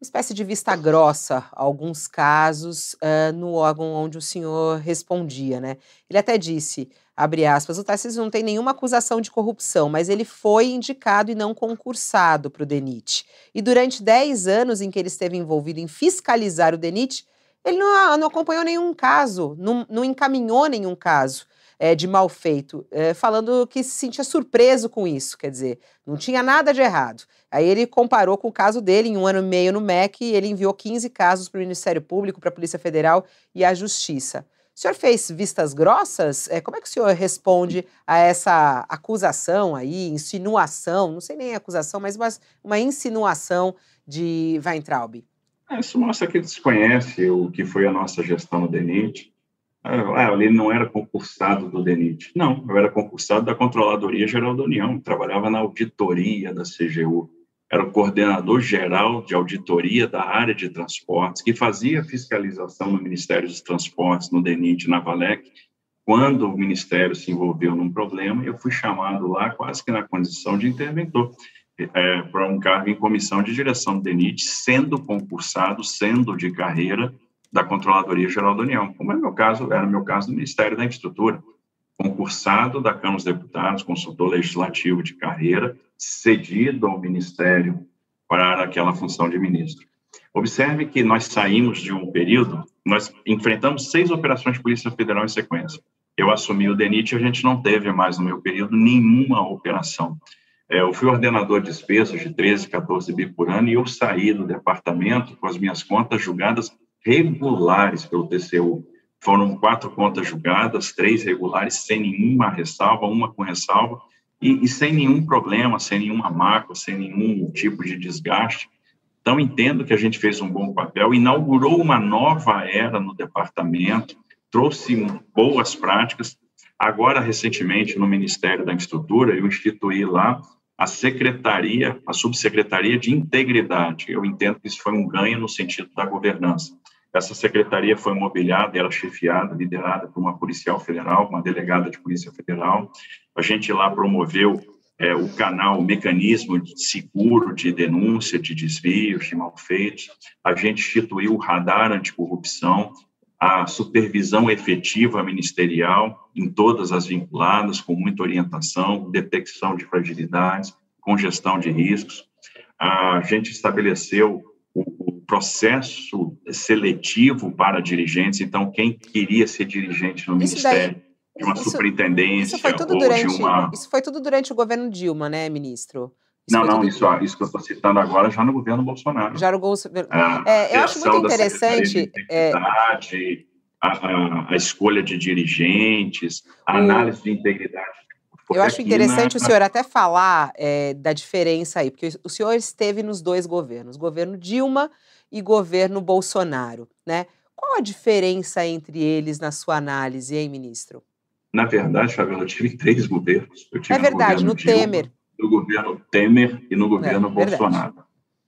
uma espécie de vista grossa, alguns casos uh, no órgão onde o senhor respondia, né? Ele até disse, abre aspas, o Tarcísio não tem nenhuma acusação de corrupção, mas ele foi indicado e não concursado para o DENIT. E durante 10 anos em que ele esteve envolvido em fiscalizar o DENIT, ele não, não acompanhou nenhum caso, não, não encaminhou nenhum caso é, de mal feito, é, falando que se sentia surpreso com isso, quer dizer, não tinha nada de errado. Aí ele comparou com o caso dele, em um ano e meio no MEC, ele enviou 15 casos para o Ministério Público, para a Polícia Federal e à Justiça. O senhor fez vistas grossas? É, como é que o senhor responde a essa acusação aí, insinuação, não sei nem acusação, mas uma, uma insinuação de Weintraub? É, isso mostra que ele desconhece o que foi a nossa gestão no DENIT, ah, ele não era concursado do DENIT. Não, eu era concursado da Controladoria Geral da União, trabalhava na auditoria da CGU. Era o coordenador geral de auditoria da área de transportes, que fazia fiscalização no Ministério dos Transportes, no DENIT, na Valec. Quando o Ministério se envolveu num problema, eu fui chamado lá quase que na condição de interventor. É, para um cargo em comissão de direção do DENIT, sendo concursado, sendo de carreira, da Controladoria Geral da União, como é meu caso, era meu caso do Ministério da Infraestrutura, concursado da Câmara dos Deputados, consultor legislativo de carreira, cedido ao Ministério para aquela função de ministro. Observe que nós saímos de um período, nós enfrentamos seis operações de Polícia Federal em sequência. Eu assumi o DENIT e a gente não teve mais no meu período nenhuma operação. É, eu fui ordenador de despesas de 13, 14 bi por ano e eu saí do departamento com as minhas contas julgadas regulares pelo TCU. Foram quatro contas julgadas, três regulares, sem nenhuma ressalva, uma com ressalva, e, e sem nenhum problema, sem nenhuma mácula, sem nenhum tipo de desgaste. Então, entendo que a gente fez um bom papel, inaugurou uma nova era no departamento, trouxe boas práticas. Agora, recentemente, no Ministério da Infraestrutura, eu instituí lá a secretaria, a subsecretaria de integridade. Eu entendo que isso foi um ganho no sentido da governança. Essa secretaria foi mobiliada, ela chefiada, liderada por uma policial federal, uma delegada de polícia federal. A gente lá promoveu é, o canal, o mecanismo de seguro de denúncia de desvios, de malfeitos. A gente instituiu o radar anticorrupção, a supervisão efetiva ministerial em todas as vinculadas, com muita orientação, detecção de fragilidades, congestão de riscos. a gente estabeleceu o processo seletivo para dirigentes, então quem queria ser dirigente no isso Ministério, daí, de uma isso, superintendência isso foi tudo durante, uma... Isso foi tudo durante o governo Dilma, né, ministro? Isso não, não, isso, isso que eu estou citando agora já no governo Bolsonaro. Já no governo... É, eu acho muito interessante... É... A, a, a, escolha de dirigentes, a análise de integridade eu acho interessante na... o senhor até falar é, da diferença aí, porque o senhor esteve nos dois governos, governo Dilma e governo Bolsonaro, né? Qual a diferença entre eles na sua análise, hein, ministro? Na verdade, Fabiola, eu tive três governos. é verdade, no, no Dilma, Temer. No governo Temer e no governo é, Bolsonaro.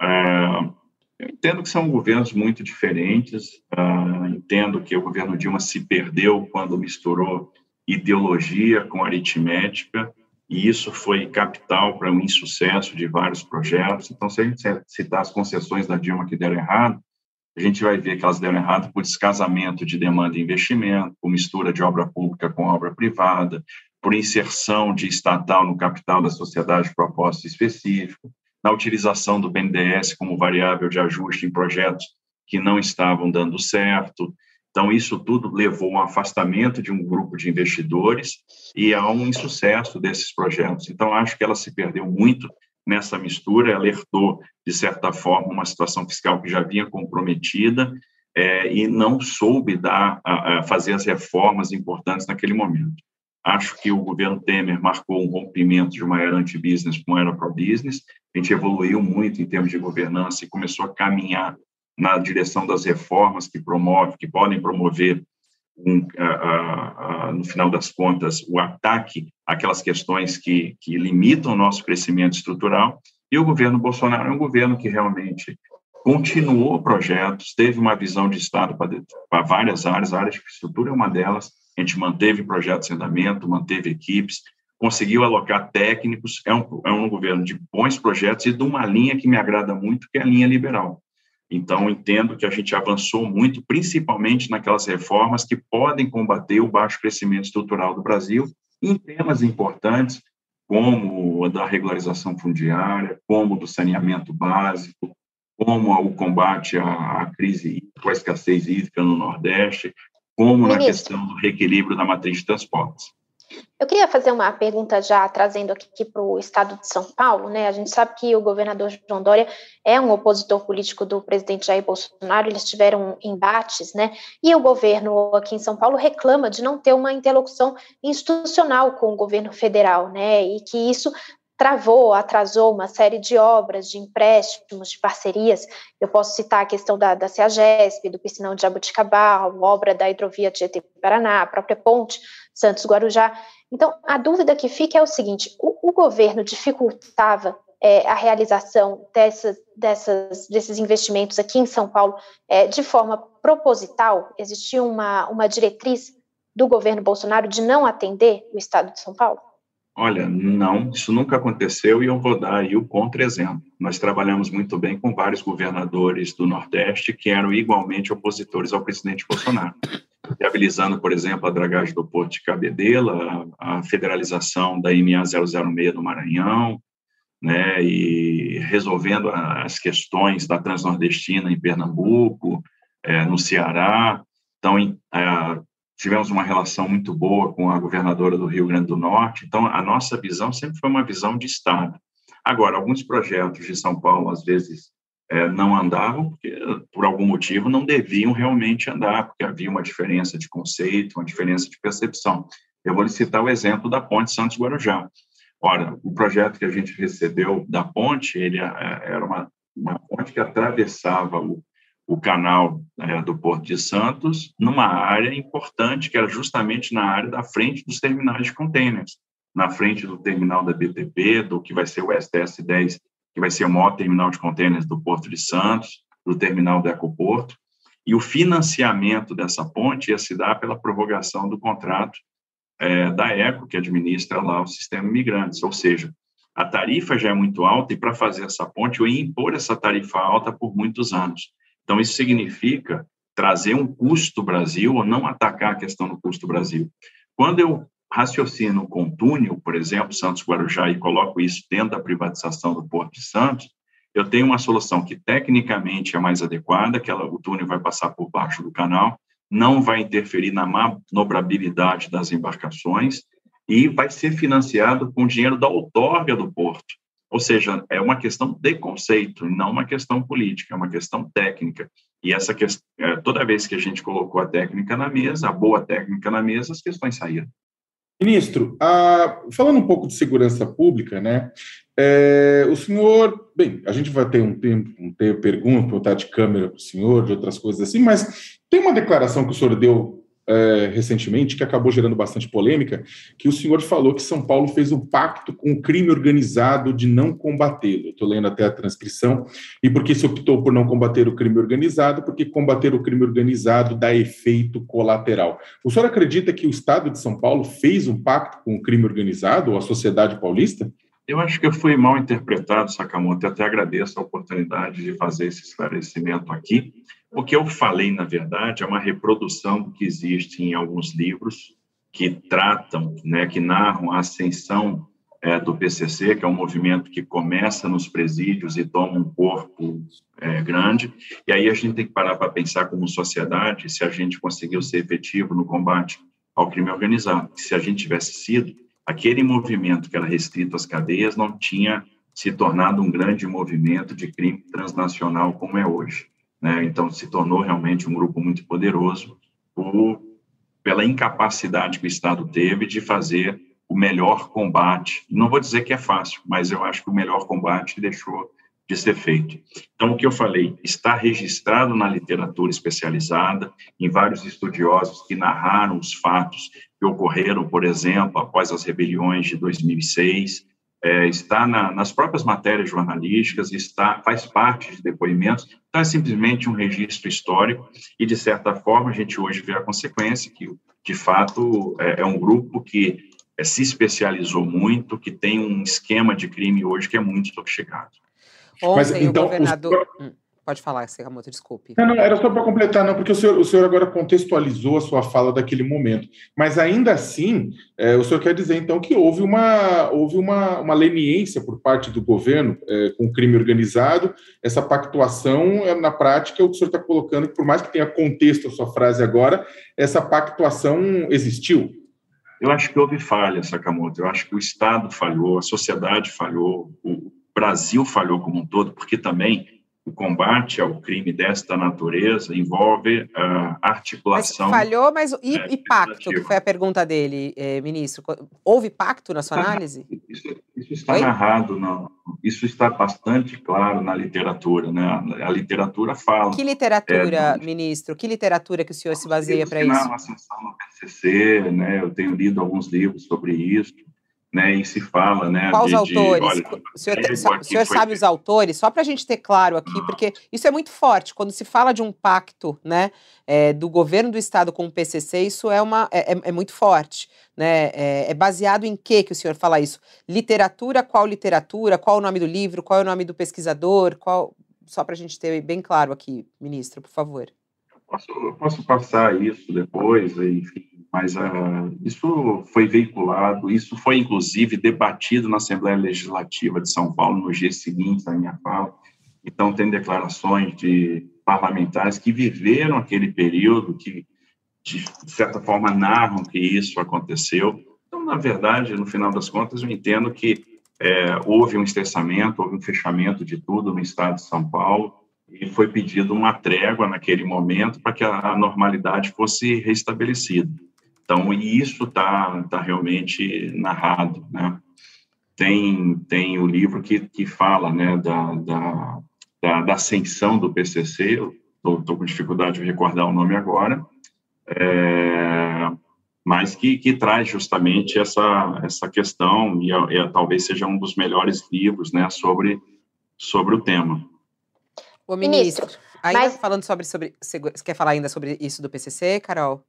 É, eu entendo que são governos muito diferentes. Uh, entendo que o governo Dilma se perdeu quando misturou ideologia com aritmética, e isso foi capital para o um insucesso de vários projetos. Então, se a gente citar as concessões da Dilma que deram errado, a gente vai ver que elas deram errado por descasamento de demanda e investimento, por mistura de obra pública com obra privada, por inserção de estatal no capital da sociedade de propósito específico, na utilização do BNDES como variável de ajuste em projetos que não estavam dando certo, então, isso tudo levou a um afastamento de um grupo de investidores e a um insucesso desses projetos. Então, acho que ela se perdeu muito nessa mistura, alertou, de certa forma, uma situação fiscal que já vinha comprometida é, e não soube dar, a, a fazer as reformas importantes naquele momento. Acho que o governo Temer marcou um rompimento de uma era anti-business para uma era pro-business. A gente evoluiu muito em termos de governança e começou a caminhar na direção das reformas que promove, que podem promover um, a, a, no final das contas o ataque àquelas questões que, que limitam o nosso crescimento estrutural. E o governo Bolsonaro é um governo que realmente continuou projetos, teve uma visão de Estado para, para várias áreas, a área de infraestrutura é uma delas, a gente manteve projetos em andamento, manteve equipes, conseguiu alocar técnicos, é um, é um governo de bons projetos e de uma linha que me agrada muito, que é a linha liberal. Então, entendo que a gente avançou muito, principalmente naquelas reformas que podem combater o baixo crescimento estrutural do Brasil em temas importantes, como a da regularização fundiária, como do saneamento básico, como o combate à, crise, à escassez hídrica no Nordeste, como Ministro. na questão do reequilíbrio da matriz de transportes. Eu queria fazer uma pergunta já trazendo aqui para o estado de São Paulo, né? A gente sabe que o governador João Dória é um opositor político do presidente Jair Bolsonaro, eles tiveram embates, né? E o governo aqui em São Paulo reclama de não ter uma interlocução institucional com o governo federal, né? E que isso travou, atrasou uma série de obras, de empréstimos, de parcerias. Eu posso citar a questão da, da CEAGESP, do Piscinão de Jabuticabal, a obra da hidrovia Tietê-Paraná, a própria ponte Santos-Guarujá. Então, a dúvida que fica é o seguinte: o, o governo dificultava é, a realização dessas, desses investimentos aqui em São Paulo é, de forma proposital? Existia uma, uma diretriz do governo Bolsonaro de não atender o Estado de São Paulo? Olha, não, isso nunca aconteceu e eu vou dar aí o contra-exemplo. Nós trabalhamos muito bem com vários governadores do Nordeste que eram igualmente opositores ao presidente Bolsonaro, viabilizando, por exemplo, a dragagem do Porto de Cabedela, a federalização da MA 006 do Maranhão, né, e resolvendo as questões da Transnordestina em Pernambuco, é, no Ceará. Então, em, é, tivemos uma relação muito boa com a governadora do Rio Grande do Norte, então a nossa visão sempre foi uma visão de Estado. Agora, alguns projetos de São Paulo, às vezes, é, não andavam, porque, por algum motivo, não deviam realmente andar, porque havia uma diferença de conceito, uma diferença de percepção. Eu vou lhe citar o exemplo da Ponte Santos-Guarujá. Ora, o projeto que a gente recebeu da ponte, ele é, era uma, uma ponte que atravessava o, o canal é, do Porto de Santos numa área importante, que era justamente na área da frente dos terminais de containers, na frente do terminal da BTP, do que vai ser o STS-10, que vai ser o maior terminal de containers do Porto de Santos, do terminal do Ecoporto, e o financiamento dessa ponte ia se dar pela prorrogação do contrato é, da ECO, que administra lá o sistema imigrantes, ou seja, a tarifa já é muito alta e para fazer essa ponte eu ia impor essa tarifa alta por muitos anos. Então, isso significa trazer um custo Brasil ou não atacar a questão do custo Brasil. Quando eu raciocino com túnel, por exemplo, Santos Guarujá, e coloco isso dentro da privatização do Porto de Santos, eu tenho uma solução que tecnicamente é mais adequada, que ela, o túnel vai passar por baixo do canal, não vai interferir na manobrabilidade das embarcações e vai ser financiado com dinheiro da outorga do porto. Ou seja, é uma questão de conceito, não uma questão política, é uma questão técnica. E essa questão, é, toda vez que a gente colocou a técnica na mesa, a boa técnica na mesa, as questões saíram. Ministro, ah, falando um pouco de segurança pública, né? É, o senhor, bem, a gente vai ter um tempo, um ter pergunta, botar de câmera para o senhor, de outras coisas assim, mas tem uma declaração que o senhor deu é, recentemente, que acabou gerando bastante polêmica, que o senhor falou que São Paulo fez um pacto com o crime organizado de não combatê-lo. Estou lendo até a transcrição. E por que se optou por não combater o crime organizado? Porque combater o crime organizado dá efeito colateral. O senhor acredita que o Estado de São Paulo fez um pacto com o crime organizado ou a sociedade paulista? Eu acho que eu fui mal interpretado, Sakamoto. Eu até agradeço a oportunidade de fazer esse esclarecimento aqui. O que eu falei, na verdade, é uma reprodução do que existe em alguns livros que tratam, né, que narram a ascensão é, do PCC, que é um movimento que começa nos presídios e toma um corpo é, grande. E aí a gente tem que parar para pensar como sociedade se a gente conseguiu ser efetivo no combate ao crime organizado. Se a gente tivesse sido, aquele movimento que era restrito às cadeias não tinha se tornado um grande movimento de crime transnacional como é hoje. Né? Então, se tornou realmente um grupo muito poderoso por, pela incapacidade que o Estado teve de fazer o melhor combate. Não vou dizer que é fácil, mas eu acho que o melhor combate deixou de ser feito. Então, o que eu falei está registrado na literatura especializada, em vários estudiosos que narraram os fatos que ocorreram, por exemplo, após as rebeliões de 2006, é, está na, nas próprias matérias jornalísticas, está faz parte de depoimentos, então é simplesmente um registro histórico e, de certa forma, a gente hoje vê a consequência que, de fato, é, é um grupo que é, se especializou muito, que tem um esquema de crime hoje que é muito sofisticado. Ontem, Mas, então, o governador... Os... Pode falar, Sakamoto, desculpe. Não, não, era só para completar, não, porque o senhor, o senhor agora contextualizou a sua fala daquele momento. Mas ainda assim, é, o senhor quer dizer, então, que houve uma, houve uma, uma leniência por parte do governo é, com o crime organizado. Essa pactuação, é, na prática, é o que o senhor está colocando, que por mais que tenha contexto a sua frase agora, essa pactuação existiu. Eu acho que houve falha, Sakamoto. Eu acho que o Estado falhou, a sociedade falhou, o Brasil falhou como um todo, porque também o combate ao crime desta natureza envolve a articulação. Mas falhou, mas e, é, e pacto, que foi a pergunta dele, eh, ministro? Houve pacto na sua análise? Isso, isso está Oi? narrado, não. isso está bastante claro na literatura, né? A literatura fala. Que literatura, é, ministro? Que literatura que o senhor se baseia para isso? Na ascensão no PCC, né? Eu tenho lido alguns livros sobre isso né, e se fala, né? Quais autores? Olha, o senhor, o senhor sabe os autores? Só para a gente ter claro aqui, porque isso é muito forte. Quando se fala de um pacto, né, é, do governo do estado com o PCC, isso é uma é, é, é muito forte, né? É, é, baseado em que que o senhor fala isso? Literatura? Qual literatura? Qual o nome do livro? Qual é o nome do pesquisador? Qual? Só para a gente ter bem claro aqui, ministro, por favor. Posso, posso passar isso depois, enfim, mas uh, isso foi veiculado, isso foi inclusive debatido na Assembleia Legislativa de São Paulo no dia seguinte da minha fala. Então, tem declarações de parlamentares que viveram aquele período, que de certa forma narram que isso aconteceu. Então, na verdade, no final das contas, eu entendo que é, houve um estressamento, houve um fechamento de tudo no estado de São Paulo e foi pedido uma trégua naquele momento para que a normalidade fosse restabelecida. Então, e isso está tá realmente narrado, né? Tem, tem o livro que, que fala né, da, da, da, da ascensão do PCC, estou com dificuldade de recordar o nome agora, é, mas que, que traz justamente essa, essa questão, e é, é, talvez seja um dos melhores livros né, sobre, sobre o tema. O ministro, ainda mas... falando sobre, sobre. Você quer falar ainda sobre isso do PCC, Carol?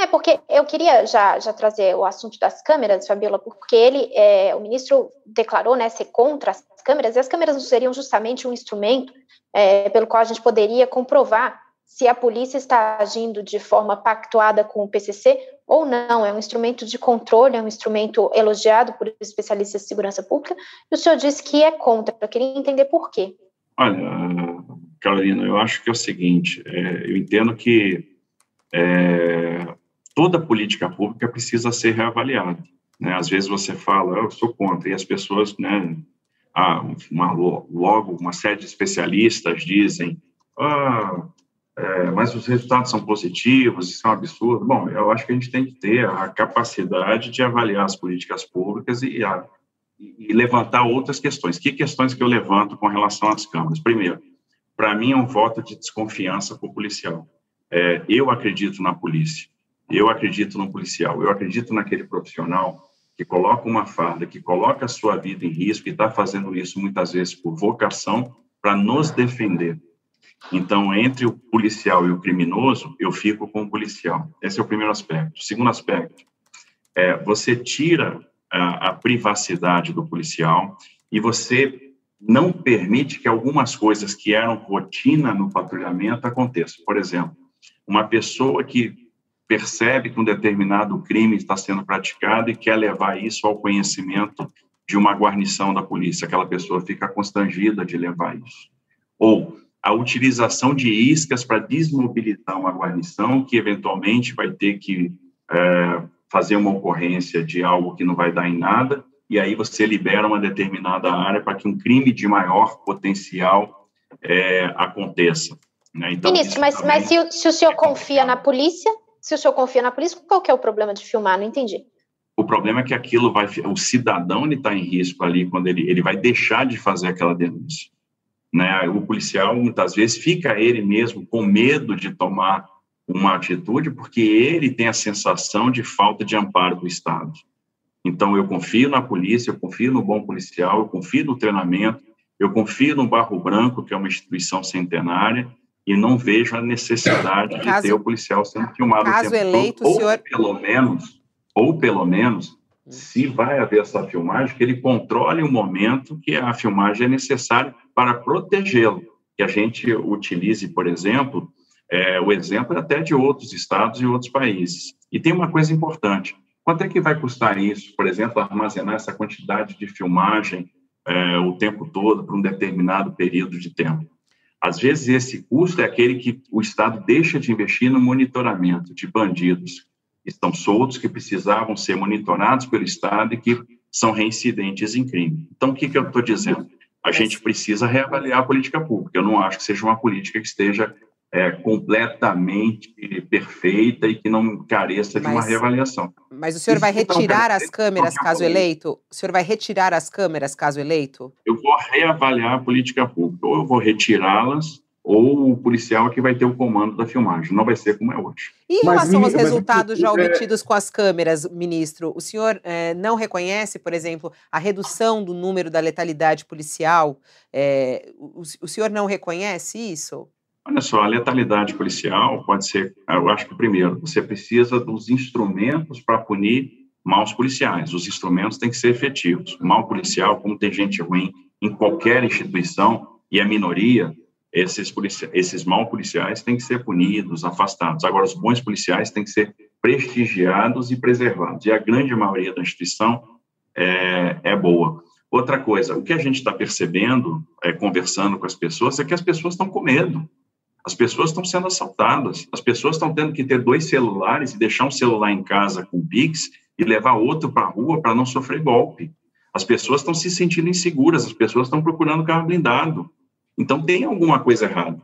É, porque eu queria já, já trazer o assunto das câmeras, Fabiola, porque ele, é, o ministro declarou né, ser contra as câmeras, e as câmeras não seriam justamente um instrumento é, pelo qual a gente poderia comprovar se a polícia está agindo de forma pactuada com o PCC ou não. É um instrumento de controle, é um instrumento elogiado por especialistas de segurança pública, e o senhor disse que é contra. Eu queria entender por quê. Olha, Carolina, eu acho que é o seguinte, é, eu entendo que é, toda política pública precisa ser reavaliada. Né? Às vezes você fala, eu sou contra, e as pessoas, né, ah, uma, logo uma série de especialistas dizem, ah, é, mas os resultados são positivos, isso é um absurdo. Bom, eu acho que a gente tem que ter a capacidade de avaliar as políticas públicas e, a, e levantar outras questões. Que questões que eu levanto com relação às câmaras? Primeiro, para mim é um voto de desconfiança para o policial. É, eu acredito na polícia, eu acredito no policial, eu acredito naquele profissional que coloca uma farda, que coloca a sua vida em risco e está fazendo isso muitas vezes por vocação para nos defender. Então, entre o policial e o criminoso, eu fico com o policial. Esse é o primeiro aspecto. O segundo aspecto é você tira a, a privacidade do policial e você não permite que algumas coisas que eram rotina no patrulhamento aconteçam. Por exemplo, uma pessoa que percebe que um determinado crime está sendo praticado e quer levar isso ao conhecimento de uma guarnição da polícia, aquela pessoa fica constrangida de levar isso. Ou a utilização de iscas para desmobilizar uma guarnição que eventualmente vai ter que é, fazer uma ocorrência de algo que não vai dar em nada e aí você libera uma determinada área para que um crime de maior potencial é, aconteça. Né? Então, Ministro, mas, mas se, se o senhor confia na polícia, se o senhor confia na polícia, qual que é o problema de filmar? Não entendi. O problema é que aquilo vai, o cidadão ele está em risco ali quando ele, ele vai deixar de fazer aquela denúncia. Né? O policial muitas vezes fica ele mesmo com medo de tomar uma atitude porque ele tem a sensação de falta de amparo do Estado. Então, eu confio na polícia, eu confio no bom policial, eu confio no treinamento, eu confio no Barro Branco, que é uma instituição centenária, e não vejo a necessidade de ter o policial sendo filmado. Caso eleito, todo, ou senhor... pelo menos, ou pelo menos, se vai haver essa filmagem, que ele controle o momento que a filmagem é necessária para protegê-lo. Que a gente utilize, por exemplo, é, o exemplo é até de outros estados e outros países. E tem uma coisa importante: Quanto é que vai custar isso, por exemplo, armazenar essa quantidade de filmagem é, o tempo todo para um determinado período de tempo? Às vezes, esse custo é aquele que o Estado deixa de investir no monitoramento de bandidos que estão soltos, que precisavam ser monitorados pelo Estado e que são reincidentes em crime. Então, o que, que eu estou dizendo? A gente precisa reavaliar a política pública. Eu não acho que seja uma política que esteja é, completamente perfeita e que não careça de mas, uma reavaliação. Mas o senhor Isso vai retirar as câmeras caso eleito? O senhor vai retirar as câmeras caso eleito? Eu vou reavaliar a política pública, ou eu vou retirá-las, ou o policial é que vai ter o comando da filmagem. Não vai ser como é hoje. E em relação mas, aos resultados já é obtidos com as câmeras, ministro, o senhor é, não reconhece, por exemplo, a redução do número da letalidade policial? É, o, o senhor não reconhece isso? Olha só, a letalidade policial pode ser, eu acho que primeiro, você precisa dos instrumentos para punir maus policiais. Os instrumentos têm que ser efetivos. O mal policial, como tem gente ruim em qualquer instituição e a minoria, esses, policia esses mal policiais têm que ser punidos, afastados. Agora, os bons policiais têm que ser prestigiados e preservados. E a grande maioria da instituição é, é boa. Outra coisa, o que a gente está percebendo, é, conversando com as pessoas, é que as pessoas estão com medo. As pessoas estão sendo assaltadas, as pessoas estão tendo que ter dois celulares e deixar um celular em casa com Pix e levar outro para a rua para não sofrer golpe. As pessoas estão se sentindo inseguras, as pessoas estão procurando carro blindado. Então tem alguma coisa errada.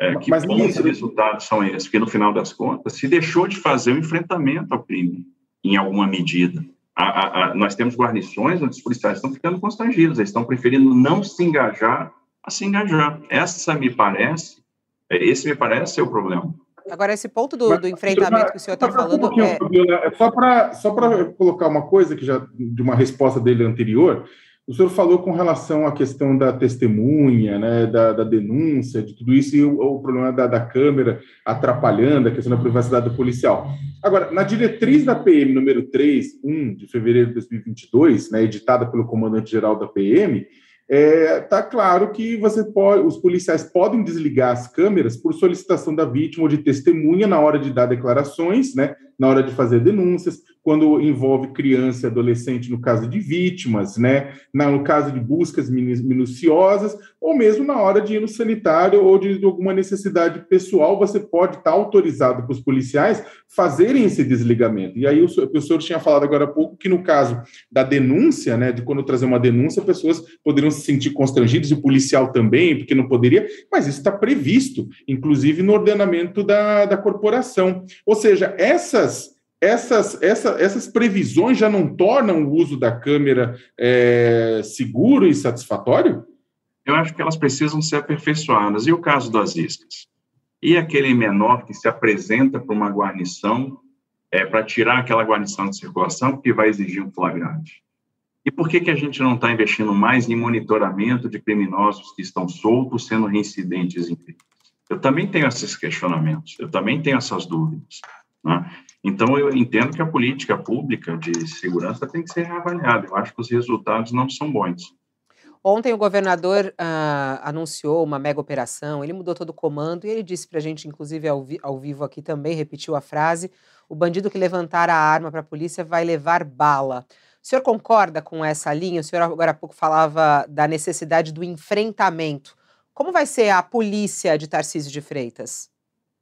É, que Mas, bons ministro... resultados são esses? Porque no final das contas se deixou de fazer o enfrentamento ao crime, em alguma medida. A, a, a, nós temos guarnições onde os policiais estão ficando constrangidos, eles estão preferindo não se engajar a se engajar. Essa me parece esse me parece ser o problema. Agora, esse ponto do, do enfrentamento que o senhor está falando. Um é... é só para só colocar uma coisa que já de uma resposta dele anterior, o senhor falou com relação à questão da testemunha, né, da, da denúncia, de tudo isso, e o, o problema da, da, câmera atrapalhando a questão da privacidade do policial. Agora, na diretriz da PM número 3, 1 de fevereiro de 2022, né, editada pelo comandante-geral da PM, é, tá claro que você pode, os policiais podem desligar as câmeras por solicitação da vítima ou de testemunha na hora de dar declarações, né, na hora de fazer denúncias, quando envolve criança e adolescente, no caso de vítimas, né? no caso de buscas minuciosas, ou mesmo na hora de ir no sanitário ou de, alguma necessidade pessoal, você pode estar autorizado para os policiais fazerem esse desligamento. E aí o, senhor tinha falado agora há pouco que no caso da denúncia, né, de quando trazer uma denúncia, pessoas poderiam se sentir constrangidas, e o policial também, porque não poderia, mas isso está previsto, inclusive no ordenamento da, da corporação. Ou seja, essas essas, essa, essas previsões já não tornam o uso da câmera é, seguro e satisfatório? Eu acho que elas precisam ser aperfeiçoadas. E o caso das iscas? E aquele menor que se apresenta para uma guarnição é, para tirar aquela guarnição de circulação, que vai exigir um flagrante? E por que, que a gente não está investindo mais em monitoramento de criminosos que estão soltos, sendo reincidentes em crimes? Eu também tenho esses questionamentos, eu também tenho essas dúvidas. Né? Então, eu entendo que a política pública de segurança tem que ser reavaliada. Eu acho que os resultados não são bons. Ontem o governador uh, anunciou uma mega operação, ele mudou todo o comando e ele disse para a gente, inclusive ao, vi ao, vivo aqui também, repetiu a frase: o bandido que levantar a arma para a polícia vai levar bala. O senhor concorda com essa linha? O senhor agora há pouco falava da necessidade do enfrentamento. Como vai ser a polícia de Tarcísio de Freitas?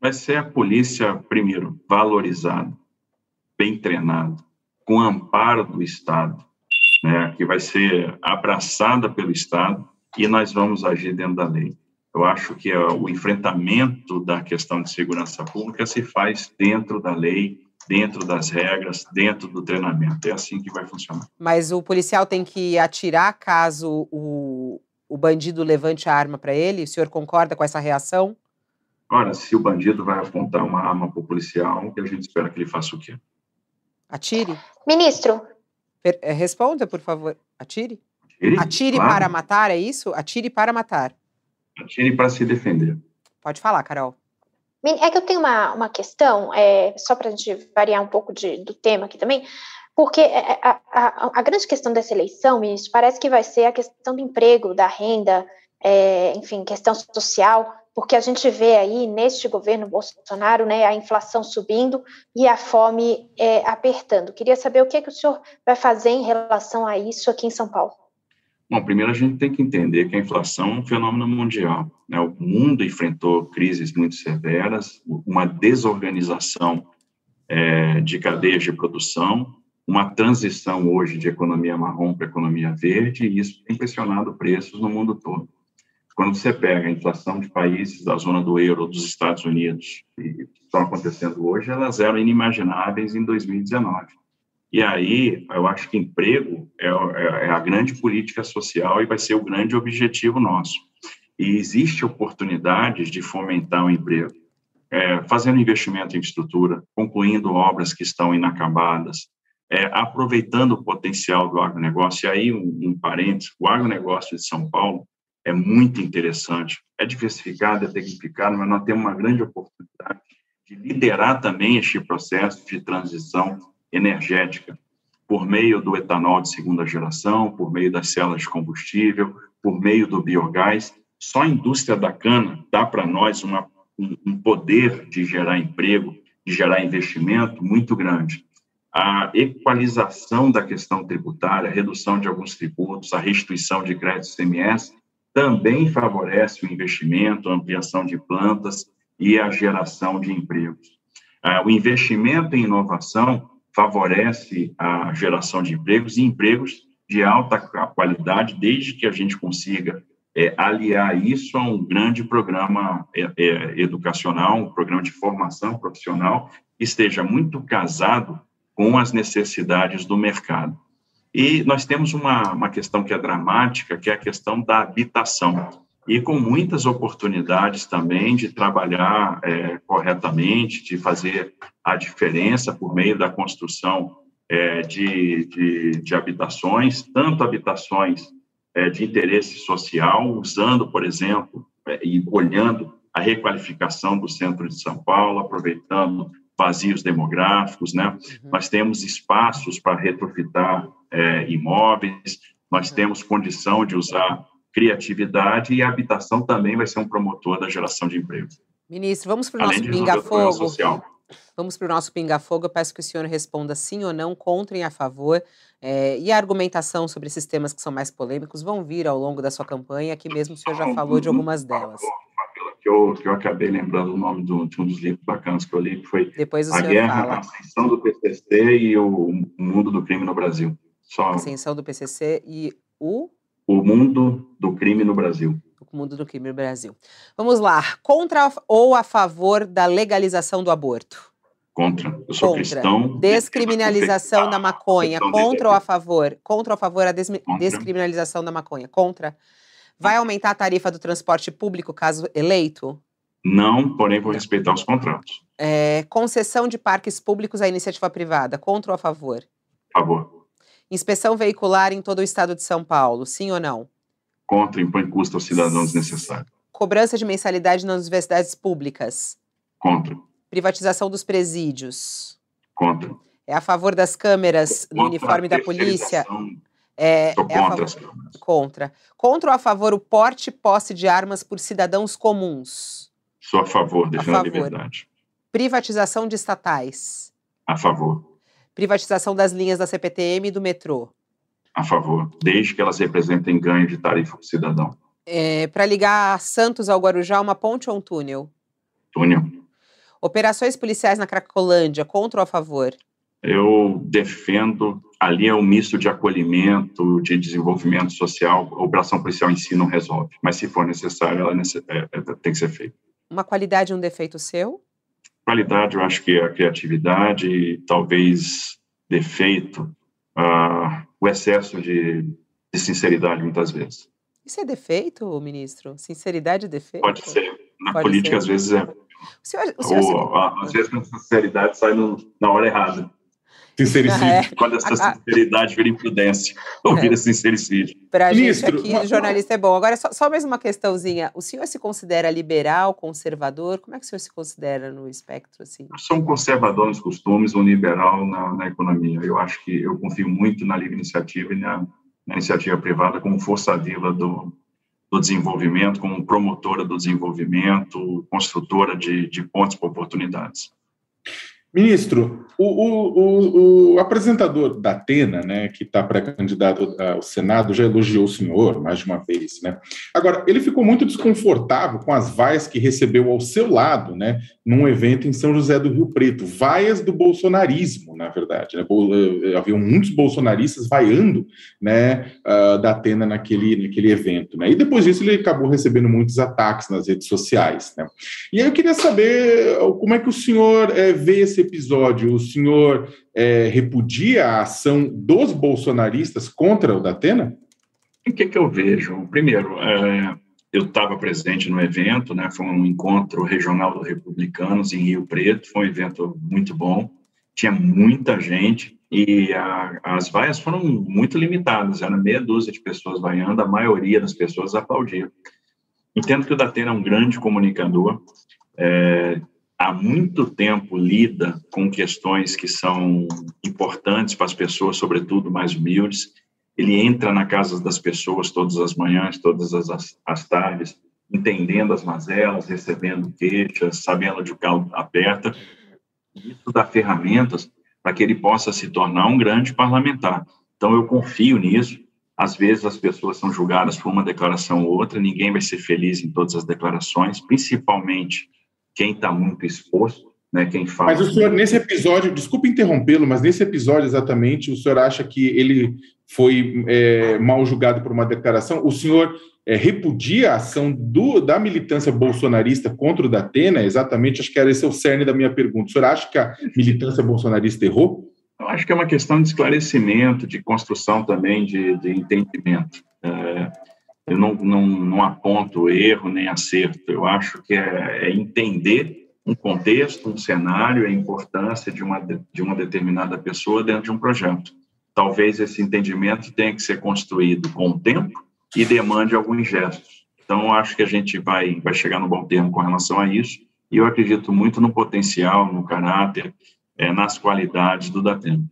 Vai ser a polícia, primeiro, valorizada, bem treinada, com amparo do Estado, né, que vai ser abraçada pelo Estado e nós vamos agir dentro da lei. Eu acho que o enfrentamento da questão de segurança pública se faz dentro da lei, dentro das regras, dentro do treinamento. É assim que vai funcionar. Mas o policial tem que atirar caso o, o bandido levante a arma para ele? O senhor concorda com essa reação? Ora, se o bandido vai apontar uma arma para o policial, que a gente espera que ele faça o quê? Atire. Ministro. É, responda, por favor. Atire? Atire, Atire claro. para matar, é isso? Atire para matar. Atire para se defender. Pode falar, Carol. É que eu tenho uma, uma questão, é, só para a gente variar um pouco de, do tema aqui também, porque é, a, a, a, grande questão dessa eleição, ministro, parece que vai ser a questão do emprego, da renda, é, enfim, questão social porque a gente vê aí neste governo Bolsonaro né, a inflação subindo e a fome é, apertando. Queria saber o que, é que o senhor vai fazer em relação a isso aqui em São Paulo. Bom, primeiro a gente tem que entender que a inflação é um fenômeno mundial. Né? O mundo enfrentou crises muito severas, uma desorganização é, de cadeias de produção, uma transição hoje de economia marrom para economia verde, e isso tem pressionado preços no mundo todo. Quando você pega a inflação de países da zona do euro, dos Estados Unidos, que estão acontecendo hoje, elas eram inimagináveis em 2019. E aí, eu acho que emprego é, é, é a grande política social e vai ser o grande objetivo nosso. E existe oportunidades de fomentar o emprego, é, fazendo investimento em estrutura, concluindo obras que estão inacabadas, é, aproveitando o potencial do agronegócio. E aí, um, um parênteses, o agronegócio de São Paulo é muito interessante. É diversificado, é tecnificado, mas nós temos uma grande oportunidade de liderar também este processo de transição energética por meio do etanol de segunda geração, por meio das células de combustível, por meio do biogás. Só a indústria da cana dá para nós uma, um poder de gerar emprego, de gerar investimento muito grande. A equalização da questão tributária, a redução de alguns tributos, a restituição de créditos CMS, também favorece o investimento, a ampliação de plantas e a geração de empregos. Ah, o investimento em inovação favorece a geração de empregos e empregos de alta qualidade, desde que a gente consiga é, aliar isso a um grande programa é, é, educacional, um programa de formação profissional que esteja muito casado com as necessidades do mercado. E nós temos uma, uma questão que é dramática, que é a questão da habitação. E com muitas oportunidades também de trabalhar é, corretamente, de fazer a diferença por meio da construção é, de, de, de, habitações, tanto habitações é, de interesse social, usando, por exemplo, é, e olhando a requalificação do centro de São Paulo, aproveitando vazios demográficos, né? Uhum. Nós temos espaços para retrofitar é, imóveis, nós uhum. temos condição de usar criatividade e a habitação também vai ser um promotor da geração de emprego. Ministro, vamos para o nosso Pinga Fogo. Vamos para o nosso pinga-fogo. Eu peço que o senhor responda sim ou não, contra e a favor. É, e a argumentação sobre esses temas que são mais polêmicos vão vir ao longo da sua campanha. Aqui mesmo o senhor já falou de algumas delas. Que eu, que eu acabei lembrando o nome do, de um dos livros bacanas que eu li, que foi Depois A Guerra, fala. a Ascensão do PCC e o Mundo do Crime no Brasil. Só... Ascensão do PCC e o... O Mundo do Crime no Brasil o mundo do crime no Brasil. Vamos lá. Contra ou a favor da legalização do aborto? Contra. Eu sou Contra. cristão. Descriminalização da maconha. Contra ou a favor? Contra ou a favor a des descriminalização da maconha? Contra. Vai aumentar a tarifa do transporte público caso eleito? Não, porém vou respeitar os contratos. É, concessão de parques públicos à iniciativa privada. Contra ou a favor? Favor. Inspeção veicular em todo o estado de São Paulo. Sim ou não? contra impõe custo aos cidadãos desnecessário. Cobrança de mensalidade nas universidades públicas. Contra. Privatização dos presídios. Contra. É a favor das câmeras contra no uniforme da polícia. É, Sou é contra as câmeras. Contra. Contra ou a favor o porte e posse de armas por cidadãos comuns? Sou a favor, defendo a, favor. a liberdade. Privatização de estatais? A favor. Privatização das linhas da CPTM e do metrô? a favor, desde que elas representem ganho de tarifa para o cidadão. É, para ligar Santos ao Guarujá, uma ponte ou um túnel? Túnel. Operações policiais na Cracolândia, contra ou a favor? Eu defendo, ali é um misto de acolhimento, de desenvolvimento social, a operação policial em si não resolve, mas se for necessário, ela é, é, tem que ser feita. Uma qualidade e um defeito seu? Qualidade, eu acho que é a criatividade, talvez defeito, uh, o excesso de, de, sinceridade, muitas vezes. Isso é defeito, ministro? Sinceridade é defeito? Pode ser. Na Pode política, ser. às vezes, é. O senhor, o senhor Ou, se... Às vezes, a sinceridade sai no, na hora errada. Sincericídio. É. Quando essa sinceridade vira imprudência, ou é. vira sincericídio. Para a gente aqui, uma, jornalista é bom. Agora, só, só mais uma questãozinha. O senhor se considera liberal, conservador? Como é que o senhor se considera no espectro? Assim? Eu sou um conservador nos costumes, um liberal na, na economia. Eu acho que eu confio muito na livre iniciativa e na, na iniciativa privada como força viva do, do desenvolvimento, como promotora do desenvolvimento, construtora de, de pontos para oportunidades. Ministro, o, o, o, apresentador da Atena, né, que está pré-candidato ao Senado, já elogiou o senhor mais de uma vez. Né? Agora, ele ficou muito desconfortável com as vaias que recebeu ao seu lado, né, num evento em São José do Rio Preto. Vaias do bolsonarismo, na verdade. Né? Eh, Havia muitos bolsonaristas vaiando né, uh, da Atena naquele, naquele evento. Né? E depois disso, ele acabou recebendo muitos ataques nas redes sociais. Né? E aí eu queria saber como é que o senhor é, vê esse episódio. O senhor é, repudia a ação dos bolsonaristas contra o Datena? O que, que eu vejo? Primeiro, é, eu estava presente no evento, né, foi um encontro regional dos republicanos em Rio Preto, foi um evento muito bom, tinha muita gente e a, as vaias foram muito limitadas, era meia dúzia de pessoas vaiando, a maioria das pessoas aplaudiam. Entendo que o Datena é um grande comunicador, é, há muito tempo lida com questões que são importantes para as pessoas, sobretudo mais humildes. Ele entra na casa das pessoas todas as manhãs, todas as, as tardes, entendendo as mazelas, recebendo queixas, sabendo de o carro aperta. Isso dá ferramentas para que ele possa se tornar um grande parlamentar. Então, eu confio nisso. Às vezes, as pessoas são julgadas por uma declaração ou outra, ninguém vai ser feliz em todas as declarações, principalmente quem está muito exposto, né, quem fala. Mas o senhor, nesse episódio, desculpe interrompê-lo, mas nesse episódio exatamente, o senhor acha que ele foi é, mal julgado por uma declaração? O senhor é, repudia a ação do, da militância bolsonarista contra o Datena? Exatamente, acho que era esse o cerne da minha pergunta. O senhor acha que a militância bolsonarista errou? Eu acho que é uma questão de esclarecimento, de construção também de, de entendimento. É, eu não, não, não aponto erro nem acerto, eu acho que é, é entender um contexto, um cenário, a importância de uma, de uma determinada pessoa dentro de um projeto. Talvez esse entendimento tenha que ser construído com o tempo e demande alguns gestos. Então, acho que a gente vai, vai chegar no bom termo com relação a isso, e eu acredito muito no potencial, no caráter, é, nas qualidades do Datena.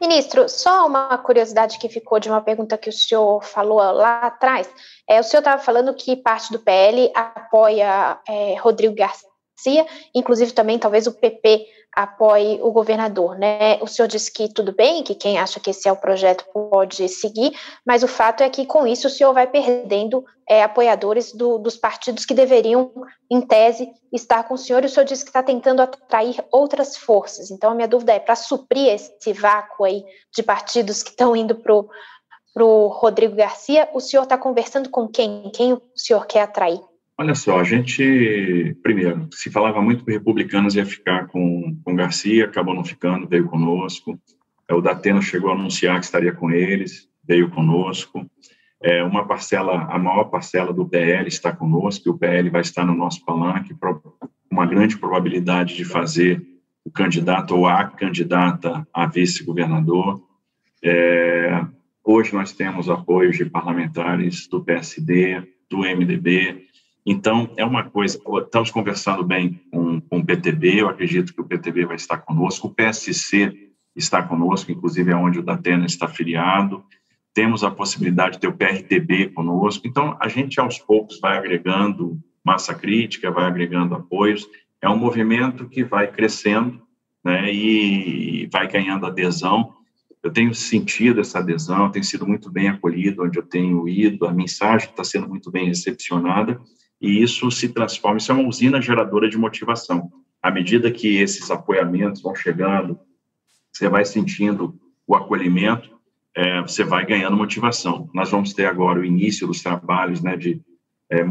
Ministro, só uma curiosidade que ficou de uma pergunta que o senhor falou lá atrás. É, o senhor estava falando que parte do PL apoia é, Rodrigo Garcia, inclusive também talvez o PP apoie o governador, né? O senhor disse que tudo bem, que quem acha que esse é o projeto pode seguir, mas o fato é que com isso o senhor vai perdendo é, apoiadores do, dos partidos que deveriam, em tese, estar com o senhor, e o senhor disse que está tentando atrair outras forças. Então, a minha dúvida é, para suprir esse vácuo aí de partidos que estão indo para o Rodrigo Garcia, o senhor está conversando com quem? Quem o senhor quer atrair? Olha só, a gente, primeiro, se falava muito que republicanos ia ficar com, com Garcia, acabou não ficando, veio conosco. É, o Datena chegou a anunciar que estaria com eles, veio conosco. É, uma parcela, a maior parcela do PL está conosco, e o PL vai estar no nosso palanque, uma grande probabilidade de fazer o candidato ou a candidata a vice-governador. É, hoje nós temos apoios de parlamentares do PSD, do MDB, então, é uma coisa, estamos conversando bem com, com o PTB, eu acredito que o PTB vai estar conosco, o PSC está conosco, inclusive é onde o Datena está filiado, temos a possibilidade de ter o PRTB conosco, então a gente aos poucos vai agregando massa crítica, vai agregando apoios, é um movimento que vai crescendo né, e vai ganhando adesão, eu tenho sentido essa adesão, tem sido muito bem acolhido onde eu tenho ido, a mensagem está sendo muito bem recepcionada, e isso se transforma, isso é uma usina geradora de motivação. À medida que esses apoiamentos vão chegando, você vai sentindo o acolhimento, é, você vai ganhando motivação. Nós vamos ter agora o início dos trabalhos, né, de, é,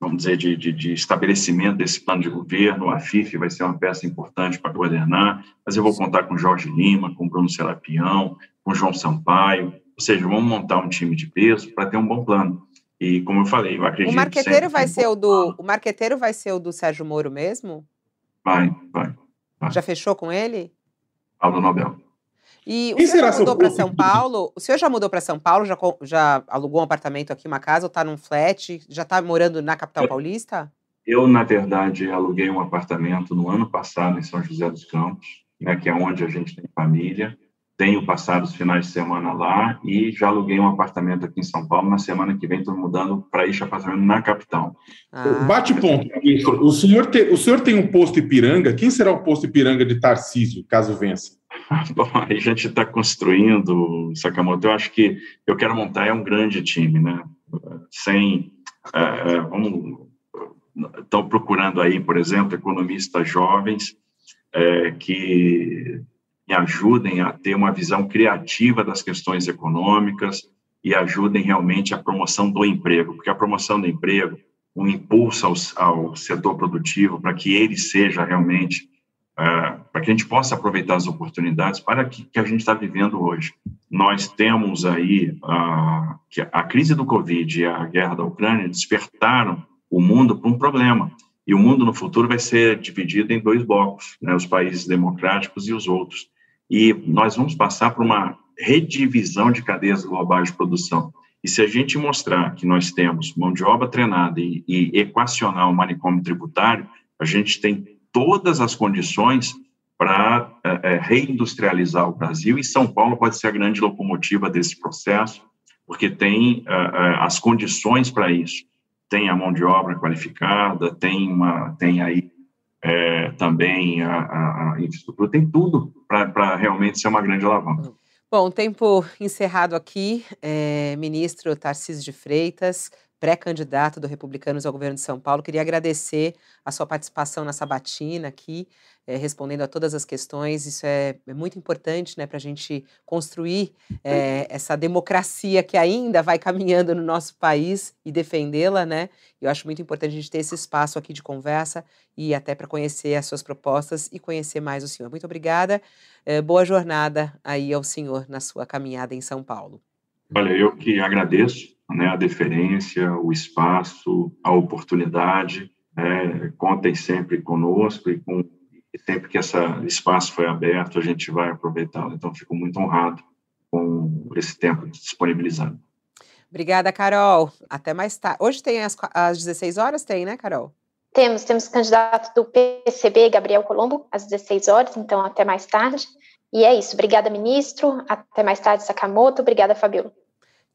vamos dizer, de, de, de, estabelecimento desse plano de governo, a FIF vai ser uma peça importante para coordenar, mas eu vou contar com Jorge Lima, com Bruno Serapião, com João Sampaio, ou seja, vamos montar um time de peso para ter um bom plano. E como eu falei, eu acredito. O marqueteiro vai ser o do. O marqueteiro vai ser o do Sérgio Moro mesmo? Vai, vai. vai. Já fechou com ele? Paulo Nobel. E o senhor já mudou para São Paulo? O senhor já mudou para São Paulo? Já, já alugou um apartamento aqui, uma casa, ou está num flat? Já está morando na capital eu, paulista? Eu, na verdade, aluguei um apartamento no ano passado em São José dos Campos, né, que é onde a gente tem família tenho passado os finais de semana lá e já aluguei um apartamento aqui em São Paulo. Na semana que vem estou mudando para este apartamento na capital. Ah. Bate ponto, ministro. O senhor, te, o senhor tem um posto Ipiranga. Quem será o posto Ipiranga de Tarcísio, caso vença? Bom, a gente está construindo, Sakamoto. Eu acho que eu quero montar é um grande time, né? Sem, é, vamos, estão procurando aí, por exemplo, economistas jovens é, que me ajudem a ter uma visão criativa das questões econômicas e ajudem realmente a promoção do emprego, porque a promoção do emprego, um impulso ao, ao setor produtivo para que ele seja realmente, uh, para que a gente possa aproveitar as oportunidades para que, que a gente está vivendo hoje. Nós temos aí uh, a crise do Covid e a guerra da Ucrânia despertaram o mundo para um problema. E o mundo no futuro vai ser dividido em dois blocos, né, os países democráticos e os outros e nós vamos passar por uma redivisão de cadeias globais de produção. E se a gente mostrar que nós temos mão de obra treinada e, e equacionar o manicômio tributário, a gente tem todas as condições para é, é, reindustrializar o Brasil e São Paulo pode ser a grande locomotiva desse processo, porque tem é, é as condições para isso. Tem a mão de obra qualificada, tem, uma, tem aí é, também a, a, a, infraestrutura, tem tudo para realmente ser uma grande alavanca. Bom, tempo encerrado aqui. É, ministro Tarcísio de Freitas, pré-candidato do Republicanos ao governo de São Paulo, queria agradecer a sua participação na sabatina aqui é, respondendo a todas as questões. Isso é, é muito importante né, para a gente construir é, essa democracia que ainda vai caminhando no nosso país e defendê-la. Né? Eu acho muito importante a gente ter esse espaço aqui de conversa e até para conhecer as suas propostas e conhecer mais o senhor. Muito obrigada. É, boa jornada aí ao senhor na sua caminhada em São Paulo. Olha, eu que agradeço né, a deferência, o espaço, a oportunidade. É, contem sempre conosco e com e sempre que esse espaço foi aberto, a gente vai aproveitá-lo. Então, fico muito honrado com esse tempo disponibilizado. Obrigada, Carol. Até mais tarde. Hoje tem às, às 16 horas? Tem, né, Carol? Temos, temos candidato do PCB, Gabriel Colombo, às 16 horas, então até mais tarde. E é isso. Obrigada, ministro. Até mais tarde, Sakamoto. Obrigada, Fabiola.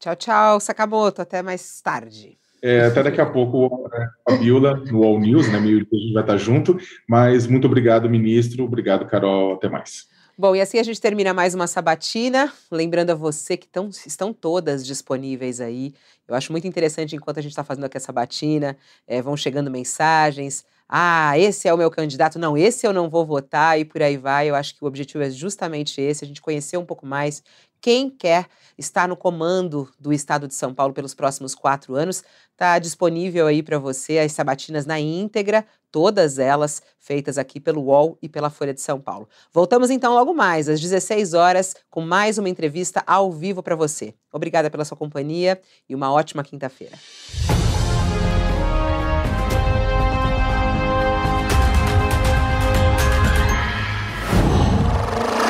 Tchau, tchau, Sakamoto. Até mais tarde. É, até daqui a pouco a Fabiola no All News, né? Meio a gente vai estar junto. Mas muito obrigado, ministro. Obrigado, Carol. Até mais. Bom, e assim a gente termina mais uma sabatina. Lembrando a você que tão, estão todas disponíveis aí. Eu acho muito interessante, enquanto a gente está fazendo aqui a sabatina, é, vão chegando mensagens. Ah, esse é o meu candidato. Não, esse eu não vou votar e por aí vai. Eu acho que o objetivo é justamente esse: a gente conhecer um pouco mais quem quer estar no comando do Estado de São Paulo pelos próximos quatro anos. Está disponível aí para você as sabatinas na íntegra, todas elas feitas aqui pelo UOL e pela Folha de São Paulo. Voltamos então logo mais, às 16 horas, com mais uma entrevista ao vivo para você. Obrigada pela sua companhia e uma ótima quinta-feira.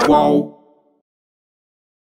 Qual?